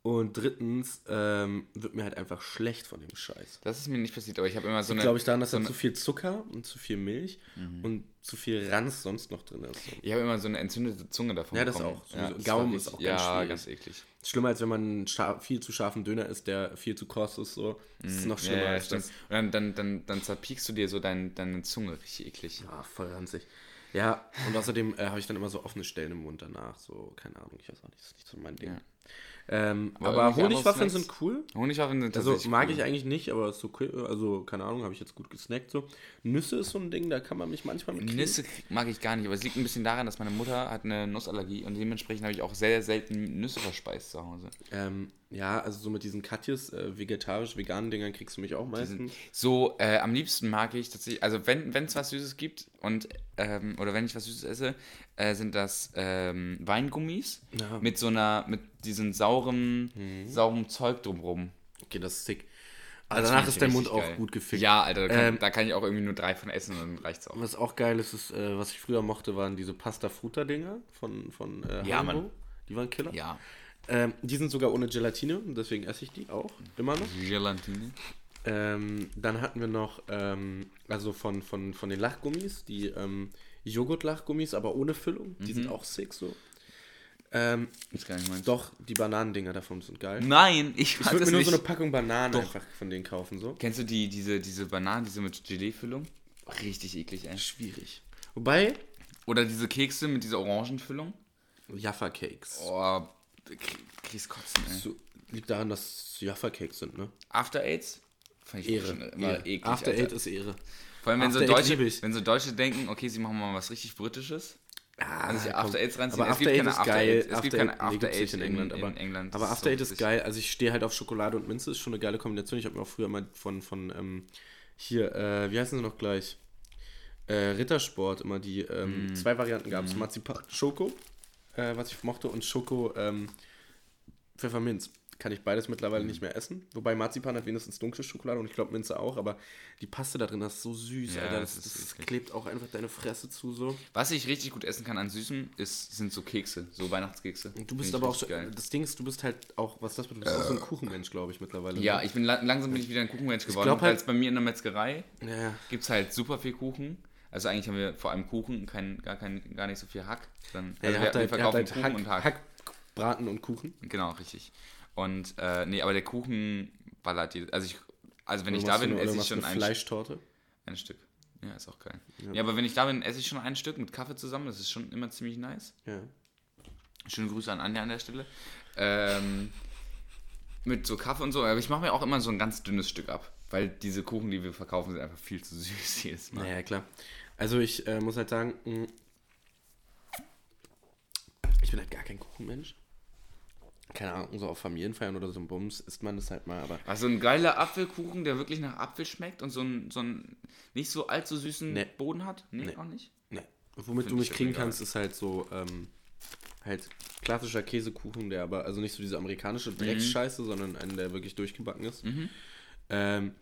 Und drittens ähm, wird mir halt einfach schlecht von dem Scheiß. Das ist mir nicht passiert, aber ich habe immer so eine. glaube ich daran, dass so da Mhm. zu viel Zucker und zu viel Milch und zu viel Ranz sonst noch drin ist. Ich habe immer so eine entzündete Zunge davon Ja, das bekommen. auch. Das Gaumen ist auch ganz Ja, ganz eklig. Schlimmer als wenn man viel zu scharfen Döner isst, der viel zu kross ist. So. Das ist noch schlimmer Mhm. Ja, ja, als das. Und dann, dann, dann, dann zerpiekst du dir so dein, deine Zunge richtig eklig. Ah, voll ranzig. Ja, und außerdem äh, habe ich dann immer so offene Stellen im Mund danach. So, keine Ahnung, ich weiß auch nicht, das ist nicht so mein Ding. Ja. Ähm, Aber Honigwaffeln sind cool. Honigwaffeln sind Also mag cool. ich eigentlich nicht, aber ist okay. Also keine Ahnung, habe ich jetzt gut gesnackt so. Nüsse ist so ein Ding, da kann man mich manchmal mit kriegen. Nüsse mag ich gar nicht, aber es liegt ein bisschen daran, dass meine Mutter hat eine Nussallergie und dementsprechend habe ich auch sehr selten Nüsse verspeist zu Hause. Ähm, ja, also so mit diesen Katjes, äh, vegetarisch-veganen Dingern kriegst du mich auch meistens. So, äh, am liebsten mag ich tatsächlich, also wenn es was Süßes gibt und, ähm, oder wenn ich was Süßes esse, äh, sind das ähm, Weingummis Ja. mit so einer, mit diesem sauren, sauren Zeug drumrum. Okay, das ist sick. Das Aber danach find ich ist dein Mund richtig auch geil. gut gefickt. Ja, Alter, da kann, Ähm, da kann ich auch irgendwie nur drei von essen und dann reicht's auch. Was auch geil ist, ist äh, was ich früher mochte, waren diese Pasta-Fruta-Dinger von, von äh, Ja. Mann. Die waren Killer. Ja, Ähm, die sind sogar ohne Gelatine, deswegen esse ich die auch immer noch. Gelatine. Ähm, dann hatten wir noch, ähm, also von, von, von den Lachgummis, die ähm, Joghurt-Lachgummis, aber ohne Füllung. Die Mhm. sind auch sick so. Ähm, Ist gar nicht meins. doch, die Bananendinger davon sind geil. Nein, ich Ich würde mir nur nicht. so eine Packung Bananen Doch. einfach von denen kaufen, so. Kennst du die, diese, diese Bananen, diese mit Gelee-Füllung? Richtig eklig, ey. Schwierig. Wobei, Oder diese Kekse mit dieser Orangenfüllung? Jaffa Cakes. Oh, krieg- kriegst Kotzen, ey. So, liegt daran, dass es Jaffa Cakes sind, ne? After Aids? Fand ich Ehre. immer Ehre. eklig. After Alter. Eight ist Ehre. Vor allem, wenn so, After Deutsche, wenn so Deutsche denken, okay, sie machen mal was richtig Britisches. Ah, Also. After Aids reinziehen. Aber Es After gibt Eight keine ist After geil. Eight. Es gibt After keine Eight- nee, After Eight in in- England. in aber England. aber After so Eight ist geil. Also ich stehe halt auf Schokolade und Minze. Ist schon eine geile Kombination. Ich habe mir auch früher mal von, von ähm, hier, äh, wie heißen sie noch gleich? Äh, Rittersport immer die Mm. ähm, zwei Varianten gab es. Marzipan Schoko, äh, was ich mochte, und Schoko ähm, Pfefferminz. Kann ich beides mittlerweile Mm. nicht mehr essen. Wobei Marzipan hat wenigstens dunkle Schokolade und ich glaube Minze auch, aber die Paste da drin, das ist so süß, Ja, Alter. das Das, das, klebt auch einfach deine Fresse zu so. Was ich richtig gut essen kann an Süßen, ist, sind so Kekse, so Weihnachtskekse. Du bist aber auch so, geil. das Ding ist, du bist halt auch, was das betrifft, du bist auch so ein Kuchenmensch, glaube ich, mittlerweile. Ja, ich bin la langsam bin ich wieder ein Kuchenmensch geworden. halt- weil es bei mir in der Metzgerei ja. gibt es halt super viel Kuchen. Also eigentlich haben wir vor allem Kuchen, kein, gar, kein, gar nicht so viel Hack. Dann, Ja, also wir, wir halt, habt verkaufen halt Kuchen Hack, und Hack. Hack, Braten und Kuchen. Genau, richtig. Und äh, nee, aber der Kuchen ballert die. Also ich, also wenn Oder ich da bin, eine- esse ich schon eine ein, Fleischtorte. ein Stück. Ja, ist auch geil. Ja. aber wenn ich da bin, esse ich schon ein Stück mit Kaffee zusammen. Das ist schon immer ziemlich nice. Ja. Schöne Grüße an Anja an der Stelle. Ähm, mit so Kaffee und so. Aber ich mache mir auch immer so ein ganz dünnes Stück ab. Weil diese Kuchen, die wir verkaufen, sind einfach viel zu süß jedes Mal. Naja, klar. Also ich äh, muss halt sagen, mh, ich bin halt gar kein Kuchenmensch. Keine Ahnung, so auf Familienfeiern oder so ein Bums isst man das halt mal, aber Also ein geiler Apfelkuchen, der wirklich nach Apfel schmeckt und so einen, so einen nicht so allzu süßen Nee. Boden hat? Nee, Nee. auch nicht. ne. Womit Find du mich ich kriegen kannst, ist halt so, ähm, halt klassischer Käsekuchen, der aber, also nicht so diese amerikanische Drecksscheiße, sondern einen, der wirklich durchgebacken ist. Ähm,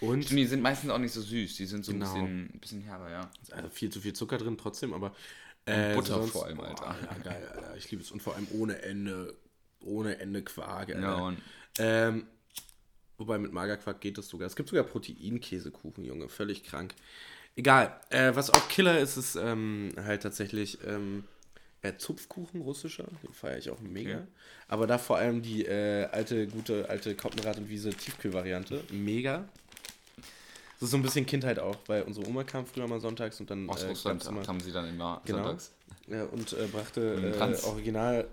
und Stimmt, die sind meistens auch nicht so süß. Die sind so Genau. ein bisschen, ein bisschen herber, ja. also viel zu viel Zucker drin trotzdem, aber äh, Butter vor allem, Alter. Boah, ja, geil, Alter. Ich liebe es. Und vor allem ohne Ende, ohne Ende Quark, Alter. Ja, und Ähm, wobei mit Magerquark geht das sogar. Es gibt sogar Proteinkäsekuchen, Junge. Völlig krank. Egal. Äh, was auch Killer ist, ist ähm, halt tatsächlich ähm, äh, Zupfkuchen, russischer. Den feiere ich auch mega. Okay. Aber da vor allem die äh, alte, gute, alte Koppenrad und Wiese Tiefkühlvariante. Mega. Das ist so ein bisschen Kindheit auch, weil unsere Oma kam früher mal sonntags und dann aus äh, Russland haben sie dann immer Genau. sonntags ja, und äh, brachte äh, original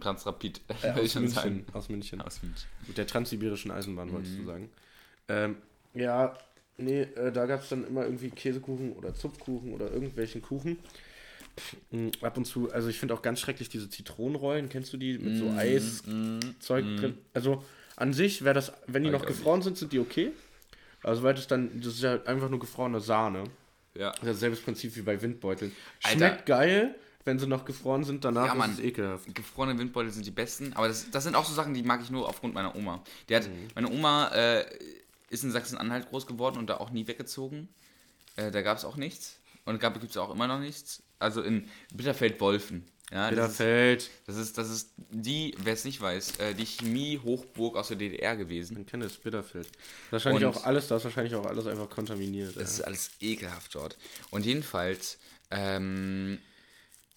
Transrapid. äh, aus, München, aus München. Aus München. Mit der transsibirischen Eisenbahn, wolltest Mhm. du sagen. Ähm, ja, nee, äh, da gab es dann immer irgendwie Käsekuchen oder Zupfkuchen oder irgendwelchen Kuchen. Mm, Ab und zu, also ich finde auch ganz schrecklich diese Zitronenrollen, kennst du die mit so Mhm, Eiszeug drin? Also an sich wäre das, wenn die noch gefroren sind, sind die okay. Also weil das dann, das ist ja einfach nur gefrorene Sahne. Ja. Das ist dasselbe Prinzip wie bei Windbeuteln. Alter. Schmeckt geil, wenn sie noch gefroren sind, danach Ja, Mann. ist es ekelhaft. Gefrorene Windbeutel sind die besten, aber das, das sind auch so Sachen, die mag ich nur aufgrund meiner Oma. Die hat, Mhm. Meine Oma äh, ist in Sachsen-Anhalt groß geworden und da auch nie weggezogen. Äh, da gab es auch nichts. Und gibt es auch immer noch nichts. Also in Bitterfeld-Wolfen. Ja, das, ist, Bitterfeld. das, ist, das ist die, wer es nicht weiß, äh, die Chemie-Hochburg aus der DDR gewesen. Man kennt es, Bitterfeld. Wahrscheinlich Und- auch alles, da ist wahrscheinlich auch alles einfach kontaminiert. Das ist ja. alles ekelhaft dort. Und jedenfalls ähm,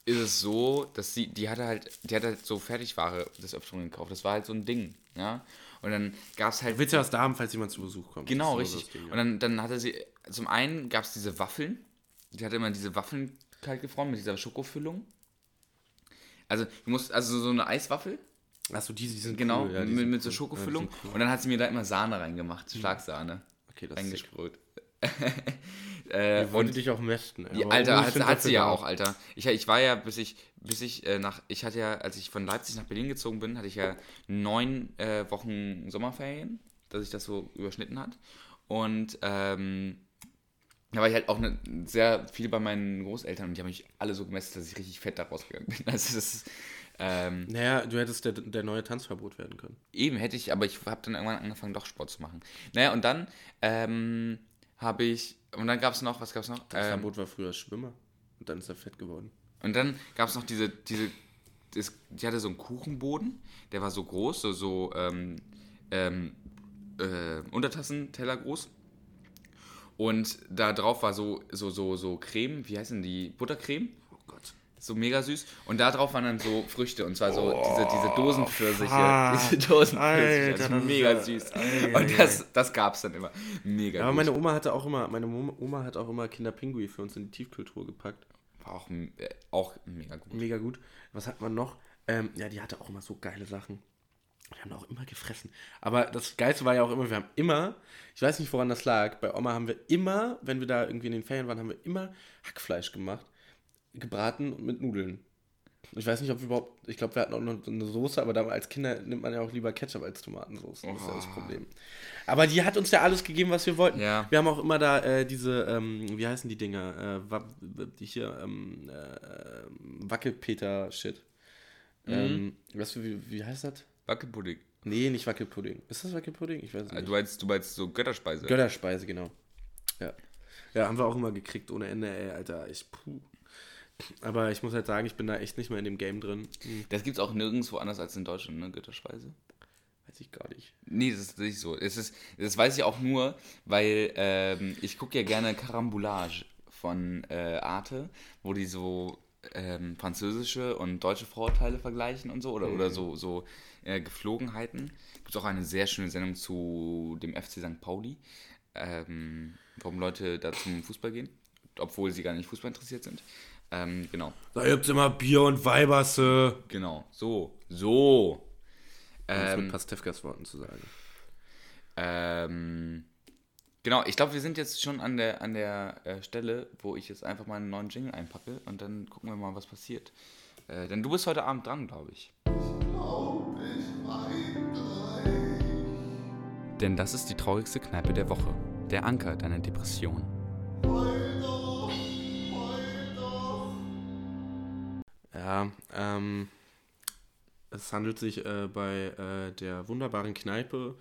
ist es so, dass sie, die hatte halt, die hatte halt so Fertigware des Öfteren gekauft. Das war halt so ein Ding, ja. Und dann gab es halt Willst ja was da haben, falls jemand zu Besuch kommt. Genau, so richtig. Ding, ja. Und dann, dann hatte sie, zum einen gab es diese Waffeln. Die hatte immer diese Waffeln kalt gefroren mit dieser Schokofüllung. Also, du musst, also so eine Eiswaffel. Achso, die, die sind Genau, cool. Ja, die mit, sind mit so. Schokofüllung. Ja, cool. Und dann hat sie mir da immer Sahne reingemacht, Schlagsahne. Okay, das ist sick. Reingesprüht. äh, Die wollte dich auch mästen. Ja, Alter, ich hat, hat sie ja auch, Alter. Ich, ich war ja, bis ich, bis ich äh, nach, ich hatte ja, als ich von Leipzig nach Berlin gezogen bin, hatte ich ja neun äh, Wochen Sommerferien, dass sich das so überschnitten hat. Und ähm, da war ich halt auch ne, sehr viel bei meinen Großeltern und die haben mich alle so gemessen, dass ich richtig fett da rausgegangen bin. Also das ist, ähm, Naja, du hättest der, der neue Tanzverbot werden können. Eben hätte ich, aber ich habe dann irgendwann angefangen, doch Sport zu machen. Naja, und dann ähm, habe ich, und dann gab es noch, was gab es noch? Das Ähm, war früher Schwimmer. Und dann ist er fett geworden. Und dann gab es noch diese, diese, das, die hatte so einen Kuchenboden, der war so groß, so, so ähm, ähm, äh, Untertassenteller groß. Und da drauf war so, so, so, so Creme, wie heißen die? Buttercreme? Oh. So mega süß. Und da drauf waren dann so Früchte. Und zwar so diese, diese Dosenpfirsiche. Diese Dosenpfirsiche. Alter, das ist ist mega ja- süß. Ei, Und das, das gab es dann immer. Mega Ja, aber meine Oma hatte auch immer, meine Oma Oma hat auch immer Kinderpingui für uns in die Tiefkultur gepackt. War auch, äh, auch mega gut. Mega gut. Was hat man noch? Ähm, ja, die hatte auch immer so geile Sachen. Wir haben auch immer gefressen. Aber das Geilste war ja auch immer, wir haben immer, ich weiß nicht, woran das lag, bei Oma haben wir immer, wenn wir da irgendwie in den Ferien waren, haben wir immer Hackfleisch gemacht, gebraten mit Nudeln. Ich weiß nicht, ob wir überhaupt, ich glaube, wir hatten auch noch eine Soße, aber da als Kinder nimmt man ja auch lieber Ketchup als Tomatensauce. Das ist ja das Problem. Aber die hat uns ja alles gegeben, was wir wollten. Ja. Wir haben auch immer da äh, diese, ähm, wie heißen die Dinger? Äh, die hier, ähm, äh, Wackelpeter-Shit. Ähm, weißt du, wie, wie heißt das? Wackelpudding. Nee, nicht Wackelpudding. Ist das Wackelpudding? Ich weiß es Äh, nicht. Du meinst, du meinst so Götterspeise. Götterspeise, genau. Ja. Ja, haben wir auch immer gekriegt ohne Ende, ey, Alter. Ich, puh. Aber ich muss halt sagen, ich bin da echt nicht mehr in dem Game drin. Hm, Das gibt's auch nirgendwo anders als in Deutschland, ne? Götterspeise. weiß ich gar nicht. Nee, das ist nicht so. Es ist, das weiß ich auch nur, weil ähm, ich gucke ja gerne Caramboulage von äh, Arte, wo die so ähm, französische und deutsche Vorurteile vergleichen und so oder, oder so, so äh, Geflogenheiten. Gibt auch eine sehr schöne Sendung zu dem FC St. Pauli, ähm, warum Leute da zum Fußball gehen, obwohl sie gar nicht Fußball interessiert sind. Ähm, genau. Da gibt's immer Bier und Weiberse. Genau, so, so. Um es Ähm, mit Pastewkas Worten zu sagen. ähm, genau, ich glaube, wir sind jetzt schon an der, an der äh, Stelle, wo ich jetzt einfach mal einen neuen Jingle einpacke und dann gucken wir mal, was passiert. Äh, denn du bist heute Abend dran, glaube ich. Denn das ist die traurigste Kneipe der Woche. Der Anker deiner Depression. Ja, ähm, es handelt sich äh, bei äh, der wunderbaren Kneipe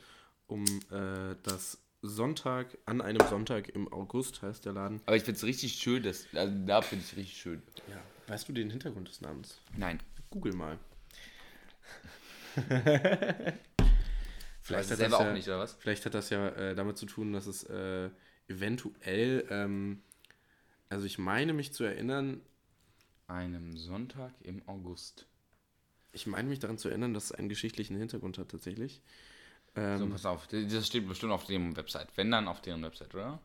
um äh, das Sonntag, an einem Sonntag im August heißt der Laden. Aber ich finde es richtig schön, dass, also da finde ich es richtig schön. Ja. Weißt du den Hintergrund des Namens? Nein. Google mal. Vielleicht hat selber das ja, auch nicht, oder was? Vielleicht hat das ja äh, damit zu tun, dass es äh, eventuell, ähm, also ich meine mich zu erinnern, Einem Sonntag im August. ich meine mich daran zu erinnern, dass es einen geschichtlichen Hintergrund hat tatsächlich. So, Ähm, pass auf, das steht bestimmt auf deren Website. Wenn dann auf deren Website, oder?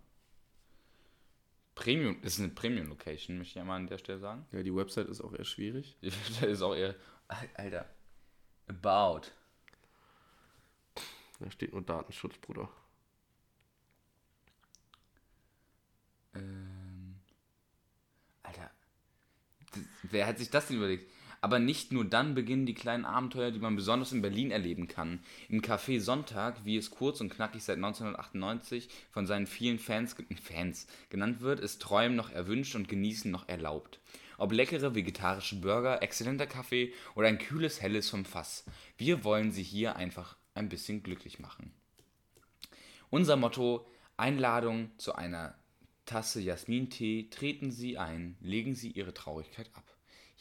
Premium, das ist eine Premium-Location, möchte ich ja mal an der Stelle sagen. ja, die Website ist auch eher schwierig. Die Website ist auch eher. Alter. About. Da steht nur Datenschutz, Bruder. Ähm, Alter. Das, wer hat sich das denn überlegt? Aber nicht nur dann beginnen die kleinen Abenteuer, die man besonders in Berlin erleben kann. Im Café Sonntag, wie es kurz und knackig seit 1998 von seinen vielen Fans, Fans genannt wird, ist Träumen noch erwünscht und Genießen noch erlaubt. Ob leckere vegetarische Burger, exzellenter Kaffee oder ein kühles Helles vom Fass. Wir wollen Sie hier einfach ein bisschen glücklich machen. Unser Motto: Einladung zu einer Tasse Jasmintee. Treten Sie ein, legen Sie Ihre Traurigkeit ab.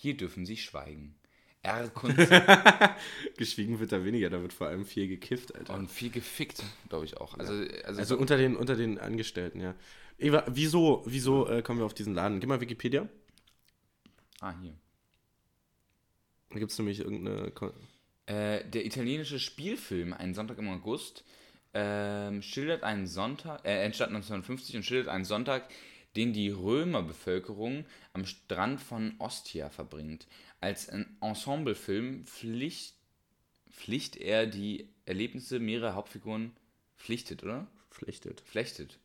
Hier dürfen Sie schweigen. R-Kunst Geschwiegen wird da weniger, da wird vor allem viel gekifft, Alter. und viel gefickt, glaube ich auch. Also, also, Also unter den, unter den Angestellten, ja. Eva, wieso, wieso äh, kommen wir auf diesen Laden? Gib mal Wikipedia. ah, hier. Da gibt es nämlich irgendeine. Äh, der italienische Spielfilm Ein Sonntag im August ähm, schildert einen Sonntag, äh, entstand 1950 und schildert einen Sonntag, den die Römerbevölkerung am Strand von Ostia verbringt. Als Ensemblefilm Pflicht, Pflicht er die Erlebnisse mehrerer Hauptfiguren pflichtet, oder? Flechtet. Flechtet.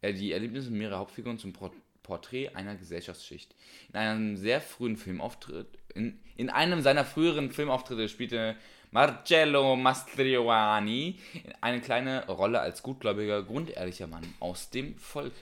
Er die Erlebnisse mehrerer Hauptfiguren zum Port Porträt einer Gesellschaftsschicht. In einem sehr frühen Filmauftritt, in, in einem seiner früheren Filmauftritte spielte Marcello Mastroianni eine kleine Rolle als gutgläubiger, grundehrlicher Mann aus dem Volk.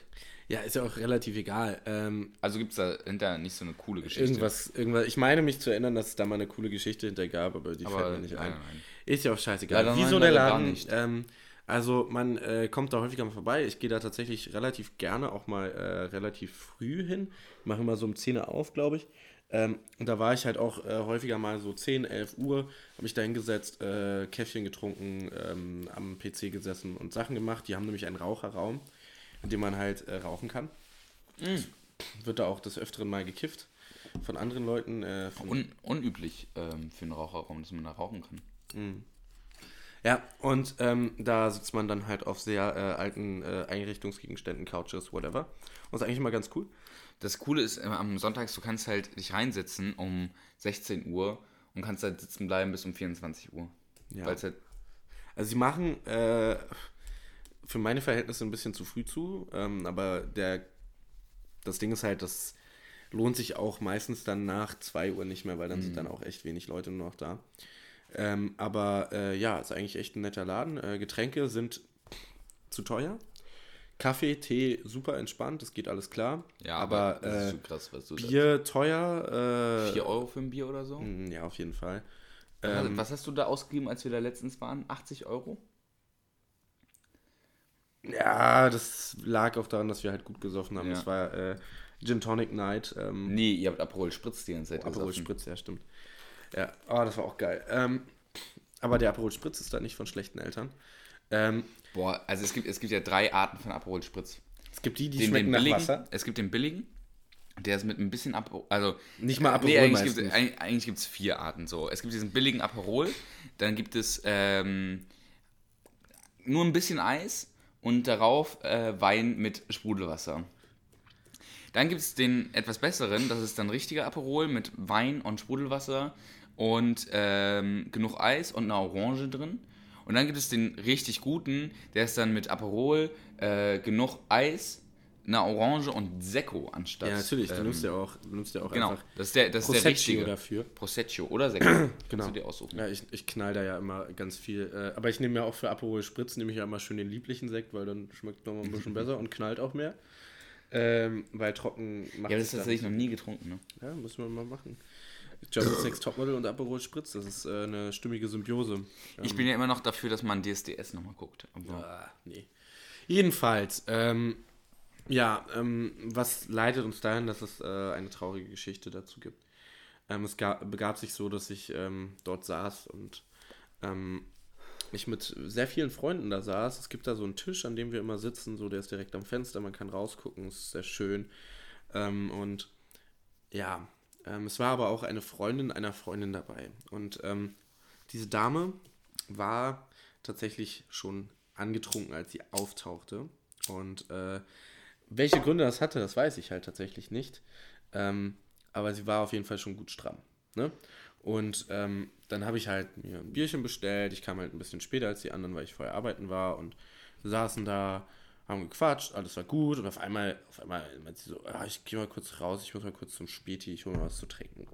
Ja, ist ja auch relativ egal. Ähm, Also gibt es dahinter nicht so eine coole Geschichte. irgendwas, irgendwas. Ich meine mich zu erinnern, dass es da mal eine coole Geschichte hinter gab, aber die Aber fällt mir nicht nein, ein. nein. Ist ja auch scheißegal. Leider Wieso nein, der Laden? nicht. Ähm, also man äh, kommt da häufiger mal vorbei. Ich gehe da tatsächlich relativ gerne auch mal äh, relativ früh hin. Mache immer so um 10 Uhr auf, glaube ich. Ähm, und da war ich halt auch äh, häufiger mal so 10, 11 Uhr, habe mich da hingesetzt, äh, Käffchen getrunken, ähm, am PC gesessen und Sachen gemacht. Die haben nämlich einen Raucherraum, in dem man halt äh, rauchen kann. Wird da auch des Öfteren mal gekifft von anderen Leuten. Äh, von Un unüblich ähm, für einen Raucherraum, dass man da rauchen kann. Ja, und ähm, da sitzt man dann halt auf sehr äh, alten äh, Einrichtungsgegenständen, Couches, whatever. Und ist eigentlich immer ganz cool. Das Coole ist, äh, am Sonntag, du kannst halt dich reinsetzen um 16 Uhr und kannst halt sitzen bleiben bis um 24 Uhr. Ja. Halt, Also sie machen äh, für meine Verhältnisse ein bisschen zu früh zu, ähm, aber der, das Ding ist halt, das lohnt sich auch meistens dann nach 2 Uhr nicht mehr, weil dann sind dann auch echt wenig Leute nur noch da. Ähm, aber äh, ja, ist eigentlich echt ein netter Laden. Äh, Getränke sind zu teuer. Kaffee, Tee, super entspannt, das geht alles klar. ja, aber, das ist äh, krass, was du Bier teuer. Äh, 4 Euro für ein Bier oder so? Mm, Ja, auf jeden Fall. Was- Ähm, was hast du da ausgegeben, als wir da letztens waren? 80 Euro? Ja, das lag auch daran, dass wir halt gut gesoffen haben. Ja. Das war äh, Gin Tonic Night. Ähm, Nee, ihr habt Aperol Spritz die ganze Zeit Aperol gesoffen. Spritz, ja, stimmt. Ja, oh, das war auch geil. Ähm, aber der Aperol Spritz ist da nicht von schlechten Eltern. Ähm, Boah, also es gibt, es gibt ja drei Arten von Aperol Spritz. es gibt die, die Den, schmecken den nach billigen, Wasser. es gibt den billigen, der ist mit ein bisschen Aperol, also Nicht mal Aperol nee, eigentlich gibt eigentlich gibt's vier Arten so. Es gibt diesen billigen Aperol, dann gibt es ähm, nur ein bisschen Eis und darauf äh, Wein mit Sprudelwasser. Dann gibt es den etwas besseren, das ist dann richtiger Aperol mit Wein und Sprudelwasser und ähm, genug Eis und einer Orange drin. Und dann gibt es den richtig guten, der ist dann mit Aperol, äh, genug Eis, einer Orange und Secco anstatt. Ja, natürlich. Du ähm, nimmst ja auch, du nimmst ja auch Genau, einfach das ist der, das ist der richtige. dafür. Prosecco oder Secco. Genau. Kannst du dir aussuchen. Ja, ich, ich knall da ja immer ganz viel. Äh, aber ich nehme ja auch für Aperol Spritz, nehme ich ja immer schön den lieblichen Sekt, weil dann schmeckt noch mal ein bisschen besser und knallt auch mehr. Ähm, weil trocken macht Ja, das ist tatsächlich noch nie getrunken, ne? Ja, müssen wir mal machen. German Sex Topmodel und Aperol Spritz, das ist äh, eine stimmige Symbiose. Ich bin ja immer noch dafür, dass man DSDS nochmal guckt. Aber Ah, nee. Jedenfalls, ähm, ja, ähm, was leitet uns dahin, dass es äh, eine traurige Geschichte dazu gibt? Ähm, es gab, begab sich so, dass ich ähm, dort saß und ähm, ich mit sehr vielen Freunden da saß. Es gibt da so einen Tisch, an dem wir immer sitzen, so der ist direkt am Fenster, man kann rausgucken, ist sehr schön. Ähm, und ja, ähm, es war aber auch eine Freundin einer Freundin dabei. Und diese Dame war tatsächlich schon angetrunken, als sie auftauchte. Und äh, welche Gründe das hatte, das weiß ich halt tatsächlich nicht. Ähm, aber sie war auf jeden Fall schon gut stramm. Ne? Und ähm, dann habe ich halt mir ein Bierchen bestellt. Ich kam halt ein bisschen später als die anderen, weil ich vorher arbeiten war. Und saßen da, haben gequatscht, alles war gut. Und auf einmal, auf einmal meint sie so, ah, ich gehe mal kurz raus, ich muss mal kurz zum Späti, ich hole mal was zu trinken.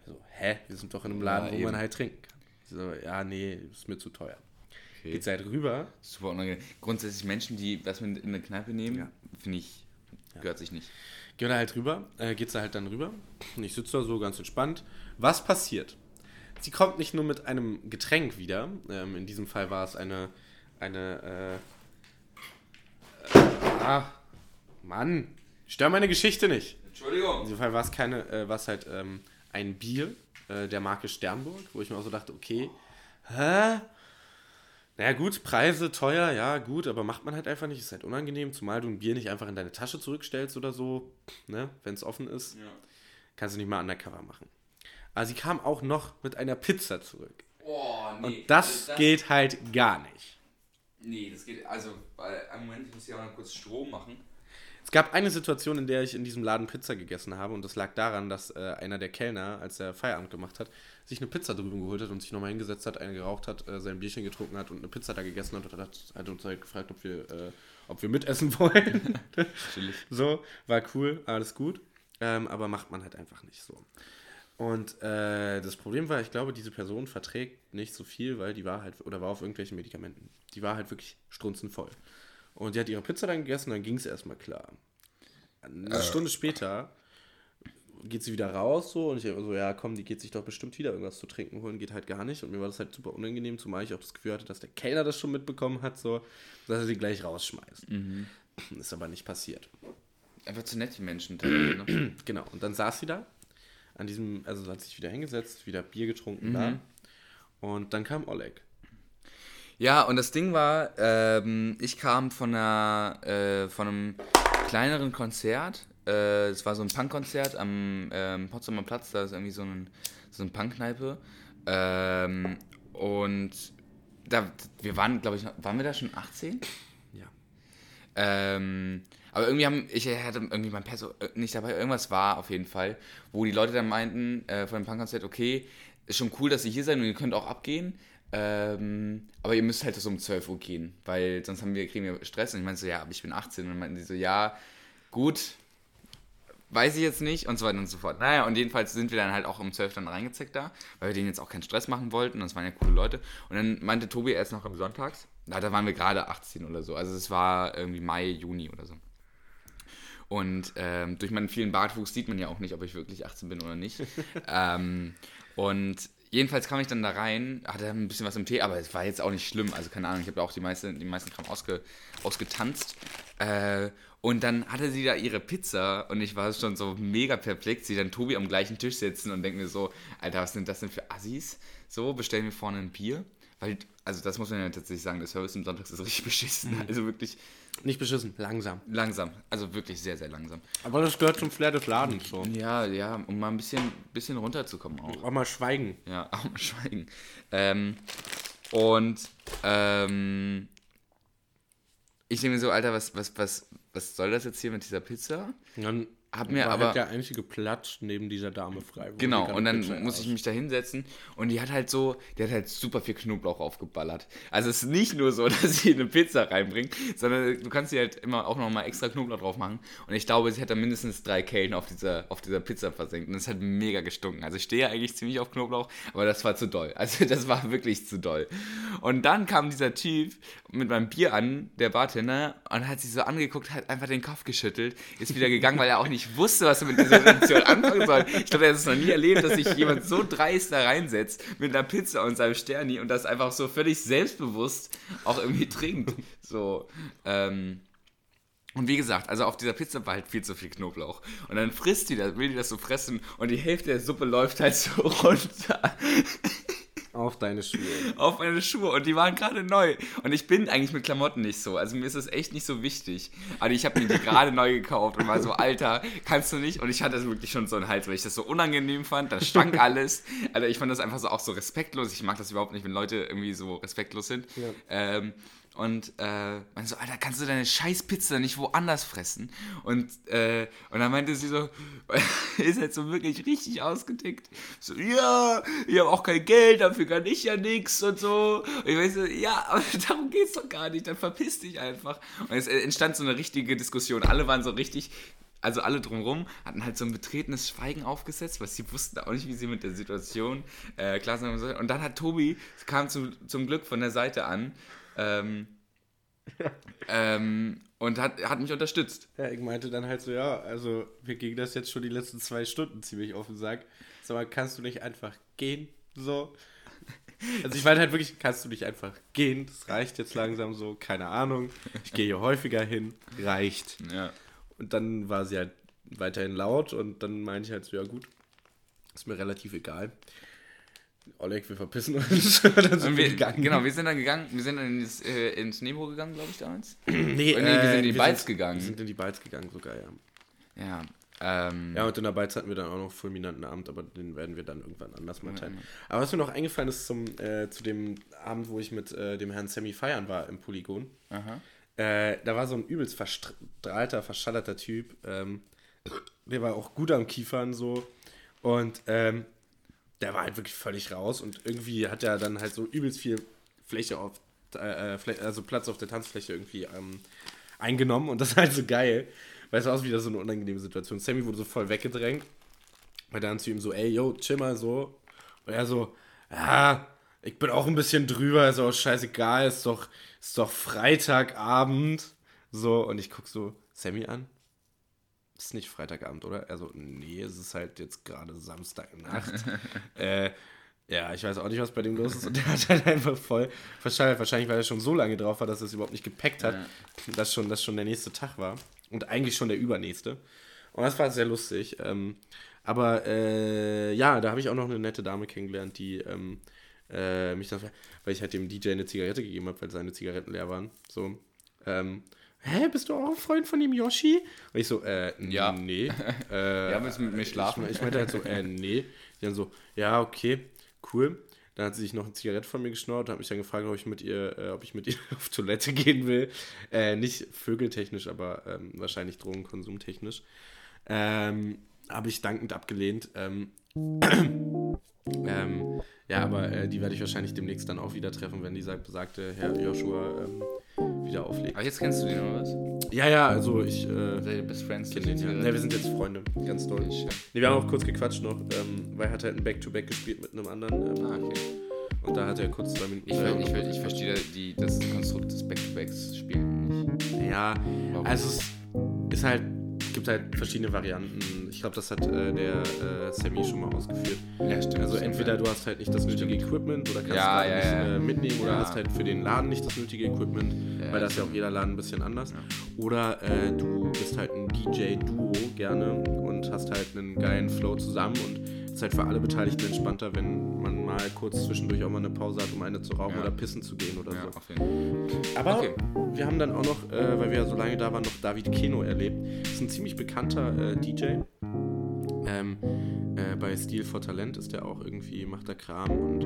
Ich so, hä? Wir sind doch in einem Laden, Ja, wo eben. man halt trinken kann. Ich so, ja, nee, ist mir zu teuer. Okay. Geht sie halt rüber. super unangenehm. Grundsätzlich Menschen, die was mit in eine Kneipe nehmen, Ja. finde ich, gehört sich nicht. Geht da halt rüber, äh, geht sie halt dann rüber. Und ich sitze da so ganz entspannt. Was passiert? Sie kommt nicht nur mit einem Getränk wieder. Ähm, in diesem Fall war es eine, eine, äh, äh, ah, Mann, stör meine Geschichte nicht. In Entschuldigung. diesem Fall war es keine, äh, war es halt ähm, ein Bier äh, der Marke Sternburg, wo ich mir auch so dachte, okay, hä? Naja gut, Preise teuer, ja gut, aber macht man halt einfach nicht, ist halt unangenehm, zumal du ein Bier nicht einfach in deine Tasche zurückstellst oder so, ne, wenn es offen ist, Ja. kannst du nicht mal undercover machen. Aber sie kam auch noch mit einer Pizza zurück. Oh, nee. Und das, geht halt gar nicht. Nee, das geht, also, weil, einen Moment, ich muss hier mal kurz Strom machen. Es gab eine Situation, in der ich in diesem Laden Pizza gegessen habe und das lag daran, dass äh, einer der Kellner, als er Feierabend gemacht hat, sich eine Pizza drüben geholt hat und sich nochmal hingesetzt hat, eine geraucht hat, äh, sein Bierchen getrunken hat und eine Pizza da gegessen hat und hat, hat uns halt gefragt, ob wir, äh, ob wir mitessen wollen. so, war cool, alles gut. Ähm, aber macht man halt einfach nicht so. Und äh, das Problem war, ich glaube, diese Person verträgt nicht so viel, weil die war halt, oder war auf irgendwelchen Medikamenten. Die war halt wirklich strunzenvoll. Und die hat ihre Pizza dann gegessen, dann ging es erstmal klar. Eine Stunde später geht sie wieder raus so und ich so, ja komm, die geht sich doch bestimmt wieder irgendwas zu trinken holen, geht halt gar nicht. Und mir war das halt super unangenehm, zumal ich auch das Gefühl hatte, dass der Kellner das schon mitbekommen hat, so, dass er sie gleich rausschmeißt. Ist aber nicht passiert. Einfach zu nett, die Menschen. Ne? Genau, und dann saß sie da, an diesem, also hat sich wieder hingesetzt, wieder Bier getrunken da. Und dann kam Oleg. Ja, und das Ding war, ähm, ich kam von, einer, äh, von einem kleineren Konzert. Äh, Es war so ein Punkkonzert am ähm, Potsdamer Platz. Da ist irgendwie so, ein, so eine Punkkneipe. Ähm, und da, wir waren, glaube ich, noch- waren wir da schon 18? Ja. Ähm, aber irgendwie haben, ich hatte irgendwie mein Perso äh, nicht dabei, irgendwas war auf jeden Fall, wo die Leute dann meinten, äh, von dem Punkkonzert, okay, ist schon cool, dass ihr hier seid und ihr könnt auch abgehen, ähm, aber ihr müsst halt so um 12 Uhr gehen, weil sonst haben wir, kriegen wir Stress. Und ich meinte so, ja, aber ich bin 18. Und dann meinten die so, ja, gut, weiß ich jetzt nicht und so weiter und so fort. Naja, und jedenfalls sind wir dann halt auch um 12 dann reingezeckt da, weil wir denen jetzt auch keinen Stress machen wollten. Das waren ja coole Leute. Und dann meinte Tobi erst noch am Sonntags, na, da waren wir gerade 18 oder so. Also es war irgendwie Mai, Juni oder so. Und ähm, durch meinen vielen Bartwuchs sieht man ja auch nicht, ob ich wirklich 18 bin oder nicht. ähm, und jedenfalls kam ich dann da rein, hatte ein bisschen was im Tee, aber es war jetzt auch nicht schlimm. Also keine Ahnung, ich habe auch die, meiste, die meisten Kram ausge, ausgetanzt. Äh, und dann hatte sie da ihre Pizza und ich war schon so mega perplex, sie dann Tobi am gleichen Tisch sitzen und denke mir so, Alter, was sind das denn für Assis? So, bestellen wir vorne ein Bier. Weil, also das muss man ja tatsächlich sagen, der Service im Sonntags ist richtig beschissen. Also wirklich Nicht beschissen, langsam. langsam. Also wirklich sehr, sehr langsam. Aber das gehört zum Flair des Ladens so. Ja, ja, um mal ein bisschen, bisschen runterzukommen auch. Auch mal schweigen. Ja, auch mal schweigen. Ähm, und ähm, ich denke mir so, Alter, was, was, was, was soll das jetzt hier mit dieser Pizza? Dann Hab mir war aber- halt der einzige Platz neben dieser Dame frei. Genau, sie und dann Pizza muss ich mich da hinsetzen und die hat halt so, die hat halt super viel Knoblauch aufgeballert. Also es ist nicht nur so, dass sie eine Pizza reinbringt, sondern du kannst sie halt immer auch nochmal extra Knoblauch drauf machen. Und ich glaube, sie hat da mindestens drei Kellen auf dieser, auf dieser Pizza versenkt. Und es hat mega gestunken. Also ich stehe ja eigentlich ziemlich auf Knoblauch, aber das war zu doll. Also das war wirklich zu doll. Und dann kam dieser Typ mit meinem Bier an, der Bartender, und hat sich so angeguckt, hat einfach den Kopf geschüttelt, ist wieder gegangen, weil er auch nicht wusste, was er mit dieser Situation anfangen soll. Ich glaube, er hat es noch nie erlebt, dass sich jemand so dreist da reinsetzt mit einer Pizza und seinem Sterni und das einfach so völlig selbstbewusst auch irgendwie trinkt. So, ähm, und wie gesagt, also auf dieser Pizza war halt viel zu viel Knoblauch. Und dann frisst die das, will die das so fressen und die Hälfte der Suppe läuft halt so runter Auf deine Schuhe. auf meine Schuhe und die waren gerade neu. Und ich bin eigentlich mit Klamotten nicht so. Also mir ist es echt nicht so wichtig. Aber ich habe mir die gerade neu gekauft und war so, Alter, kannst du nicht? Und ich hatte wirklich schon so einen Hals, weil ich das so unangenehm fand. Da stank alles. Alter, ich fand das einfach so auch so respektlos. Ich mag das überhaupt nicht, wenn Leute irgendwie so respektlos sind. Ja. Ähm, und äh, meinte so, Alter, kannst du deine scheiß Pizza nicht woanders fressen? Und, äh, und dann meinte sie so, ist halt so wirklich richtig ausgetickt. So, ja, ich habe auch kein Geld, dafür kann ich ja nichts und so. Und ich weiß so, ja, aber darum geht's doch gar nicht, dann verpiss dich einfach. Und es entstand so eine richtige Diskussion. Alle waren so richtig, also alle drumherum hatten halt so ein betretenes Schweigen aufgesetzt, weil sie wussten auch nicht, wie sie mit der Situation äh, klar sein sollen. Und dann hat Tobi, kam zum, zum Glück von der Seite an, ähm, ähm, und hat, hat mich unterstützt. Ja, ich meinte dann halt so, ja, also wir gingen das jetzt schon die letzten zwei Stunden ziemlich auf den Sack. Sag mal, kannst du nicht einfach gehen? So. Also ich meinte halt wirklich, kannst du nicht einfach gehen? Das reicht jetzt langsam so, keine Ahnung. Ich gehe hier häufiger hin, reicht. Ja. Und dann war sie halt weiterhin laut und dann meinte ich halt so, ja gut, ist mir relativ egal. Oleg, wir verpissen uns. dann sind wir wir, gegangen. genau, wir sind dann gegangen, wir sind dann ins, äh, ins Nebo gegangen, glaube ich, damals. Nee, nee, wir sind in die sind- gegangen. Wir sind in die Balz gegangen sogar, ja. Ja. Ähm, Ja, und in der Beiz hatten wir dann auch noch fulminanten Abend, aber den werden wir dann irgendwann anders mal teilen. Aber was mir noch eingefallen ist zum, äh, zu dem Abend, wo ich mit äh, dem Herrn Sammy feiern war im Polygon, Aha. Äh, da war so ein übelst verstrahlter, verschallerter Typ. Ähm, der war auch gut am Kiefern so. Und ähm, der war halt wirklich völlig raus. Und irgendwie hat er dann halt so übelst viel Fläche auf, äh, äh also Platz auf der Tanzfläche irgendwie ähm, eingenommen. Und das ist halt so geil. Weil es war auch wieder so eine unangenehme Situation. Sammy wurde so voll weggedrängt. Weil dann zu ihm so, ey, yo, chill mal so. Und er so, ja, ich bin auch ein bisschen drüber, ist auch scheißegal, ist doch, ist doch Freitagabend. So, und ich guck so Sammy an. Ist nicht Freitagabend, oder? Also, nee, es ist halt jetzt gerade Samstagnacht. äh, ja, ich weiß auch nicht, was bei dem los ist. Und der hat halt einfach voll verschallt. Wahrscheinlich, weil er schon so lange drauf war, dass er es überhaupt nicht gepackt hat, ja. dass, schon, dass schon der nächste Tag war. Und eigentlich schon der übernächste. Und das war sehr lustig. Ähm, aber äh, ja, da habe ich auch noch eine nette Dame kennengelernt, die ähm, äh, mich dann, weil ich halt dem DJ eine Zigarette gegeben habe, weil seine Zigaretten leer waren. So, ähm, hä, bist du auch ein Freund von dem Yoshi? Und ich so, äh, ja. nee. Äh, ja, du mit mir schlafen? Ich, ich meinte halt so, äh, nee. Die dann so, ja, okay, cool. Dann hat sie sich noch eine Zigarette von mir geschnurrt und hat mich dann gefragt, ob ich mit ihr, äh, ob ich mit ihr auf Toilette gehen will. Äh, nicht vögeltechnisch, aber ähm, wahrscheinlich drogenkonsumtechnisch. Ähm, habe ich dankend abgelehnt. Ähm, ähm, ja, aber äh, die werde ich wahrscheinlich demnächst dann auch wieder treffen, wenn dieser besagte Herr Joshua ähm, wieder auflegt. Aber jetzt kennst du den oder was? Ja, ja, also ich. Äh, Seid ihr Best Friends? Kenn den, ja. Ne, wir sind jetzt Freunde, ganz toll. Nee, wir haben auch kurz gequatscht noch, ähm, weil er hat halt ein Back-to-Back -Back gespielt mit einem anderen. Ähm, ah, okay. Und da hat er kurz zwei Minuten. Ich, äh, ich, ich, ich verstehe die, das Konstrukt des Back-to-Backs spielen nicht. Ja, Warum? also es ist halt gibt halt verschiedene Varianten. Ich glaube, das hat äh, der äh, Sammy schon mal ausgeführt. Ja, stimmt. Also entweder du hast halt nicht das nötige Equipment oder kannst ja, ja, nicht. Äh, mitnehmen oder hast halt für den Laden nicht das nötige Equipment, weil das ist ja auch jeder Laden ein bisschen anders. Oder äh, du bist halt ein DJ-Duo gerne und hast halt einen geilen Flow zusammen und ist halt für alle Beteiligten entspannter, wenn man mal kurz zwischendurch auch mal eine Pause hat, um eine zu rauchen ja. oder pissen zu gehen oder ja, so. Aber okay. wir haben dann auch noch, äh, weil wir ja so lange da waren, noch David Keno erlebt. Das ist ein ziemlich bekannter äh, DJ. Ähm, äh, bei Steel for Talent ist der auch irgendwie, macht der Kram und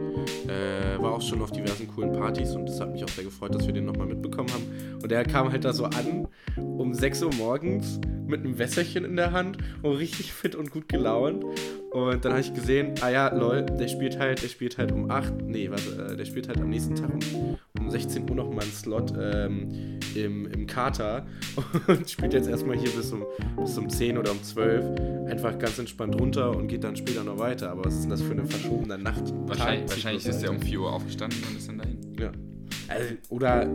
äh, war auch schon auf diversen coolen Partys und das hat mich auch sehr gefreut, dass wir den nochmal mitbekommen haben. Und der kam halt da so an um 6 Uhr morgens mit einem Wässerchen in der Hand und richtig fit und gut gelaunt. Und dann habe ich gesehen, ah ja, lol, der spielt halt, der spielt halt um 8, nee, warte, äh, der spielt halt am nächsten Tag um, um 16 Uhr nochmal einen Slot ähm, im, im Kater und spielt jetzt erstmal hier bis um, bis um 10 oder um 12 einfach ganz entspannt runter und geht dann später noch weiter. Aber was ist denn das für eine verschobene Nacht? Wahrscheinlich, wahrscheinlich ist er um 4 Uhr aufgestanden und ist dann dahin. Ja. Also, oder,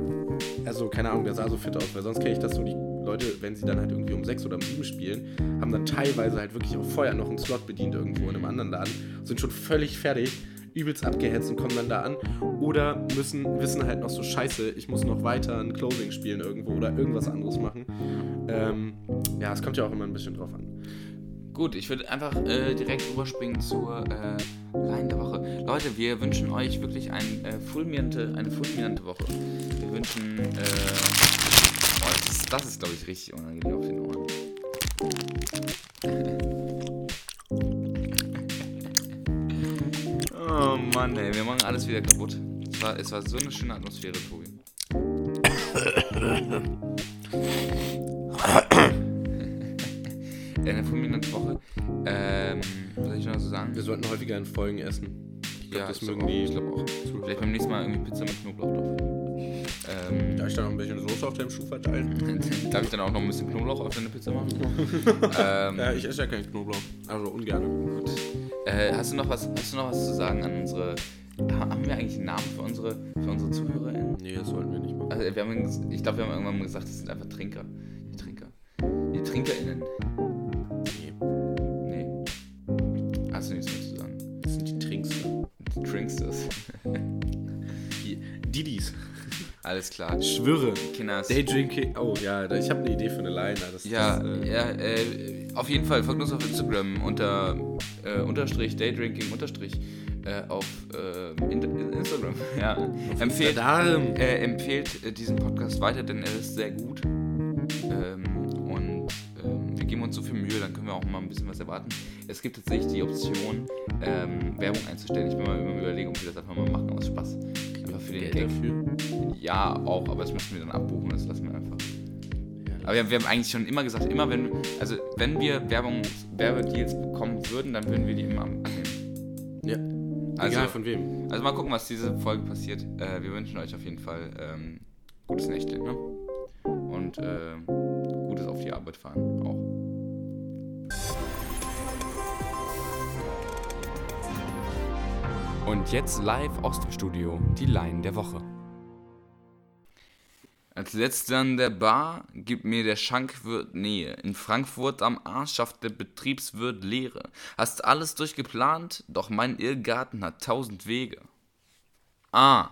also keine Ahnung, der sah so fit aus, weil sonst kenne ich das so, die Leute, wenn sie dann halt irgendwie um sechs oder um sieben spielen, haben dann teilweise halt wirklich auch vorher noch einen Slot bedient irgendwo in einem anderen Laden, sind schon völlig fertig, übelst abgehetzt und kommen dann da an. Oder müssen, wissen halt noch so, scheiße, ich muss noch weiter ein Closing spielen irgendwo oder irgendwas anderes machen. Ähm, ja, es kommt ja auch immer ein bisschen drauf an. Gut, ich würde einfach äh, direkt überspringen zur äh, Line der Woche. Leute, wir wünschen euch wirklich ein, äh, fulminante, eine fulminante Woche. Wir wünschen äh, das ist, glaube ich, richtig unangenehm auf den Ohren. oh Mann, ey, wir machen alles wieder kaputt. Es war, es war so eine schöne Atmosphäre, Tobi. Eine fulminante Woche. Ähm, was soll ich noch so sagen? Wir sollten häufiger in Folgen essen. Ich glaub, ja, das mögen die. Ich glaube auch. Vielleicht beim nächsten Mal irgendwie Pizza mit Knoblauch drauf. Ähm, Darf ich dann noch ein bisschen Soße auf deinem Schuh verteilen? Darf ich dann auch noch ein bisschen Knoblauch auf deine Pizza machen? ähm, ja, ich esse ja keinen Knoblauch. Also ungern. Gut. Äh, hast, du noch was, hast du noch was zu sagen an unsere. Haben wir eigentlich einen Namen für unsere, für unsere ZuhörerInnen? Nee, das sollten wir nicht machen. Also, wir haben, ich glaube, wir haben irgendwann mal gesagt, das sind einfach Trinker. Die Trinker. Die TrinkerInnen. Die Didis. Alles klar. Schwöre. Kinders. Daydrinking. Oh ja, ich habe eine Idee für eine Line. Das, ja, das, äh, ja äh, auf jeden Fall. Folgt uns auf Instagram unter äh, unterstrich Daydrinking unterstrich äh, auf äh, Instagram. Ja. Empfehlt, äh, empfehlt diesen Podcast weiter, denn er ist sehr gut. Ähm, uns so viel Mühe, dann können wir auch mal ein bisschen was erwarten. Es gibt tatsächlich die Option, ähm, Werbung einzustellen. Ich bin mal überlegen, ob wir das einfach mal machen aus Spaß. Einfach für den Geld dafür. Ja, auch, aber das müssen wir dann abbuchen, das lassen wir einfach. Aber wir, wir haben eigentlich schon immer gesagt, immer wenn, also wenn wir Werbung, Werbedeals bekommen würden, dann würden wir die immer annehmen. ja. Also, Egal von wem. also mal gucken, was diese Folge passiert. Äh, wir wünschen euch auf jeden Fall ähm, gutes Nächte, ne? Und äh, gutes auf die Arbeit fahren auch. Und jetzt live aus dem Studio die Line der Woche. Als letzter an der Bar gibt mir der Schankwirt Nähe. In Frankfurt am Arsch schafft der Betriebswirt Lehre. Hast alles durchgeplant, doch mein Irrgarten hat tausend Wege. Ah,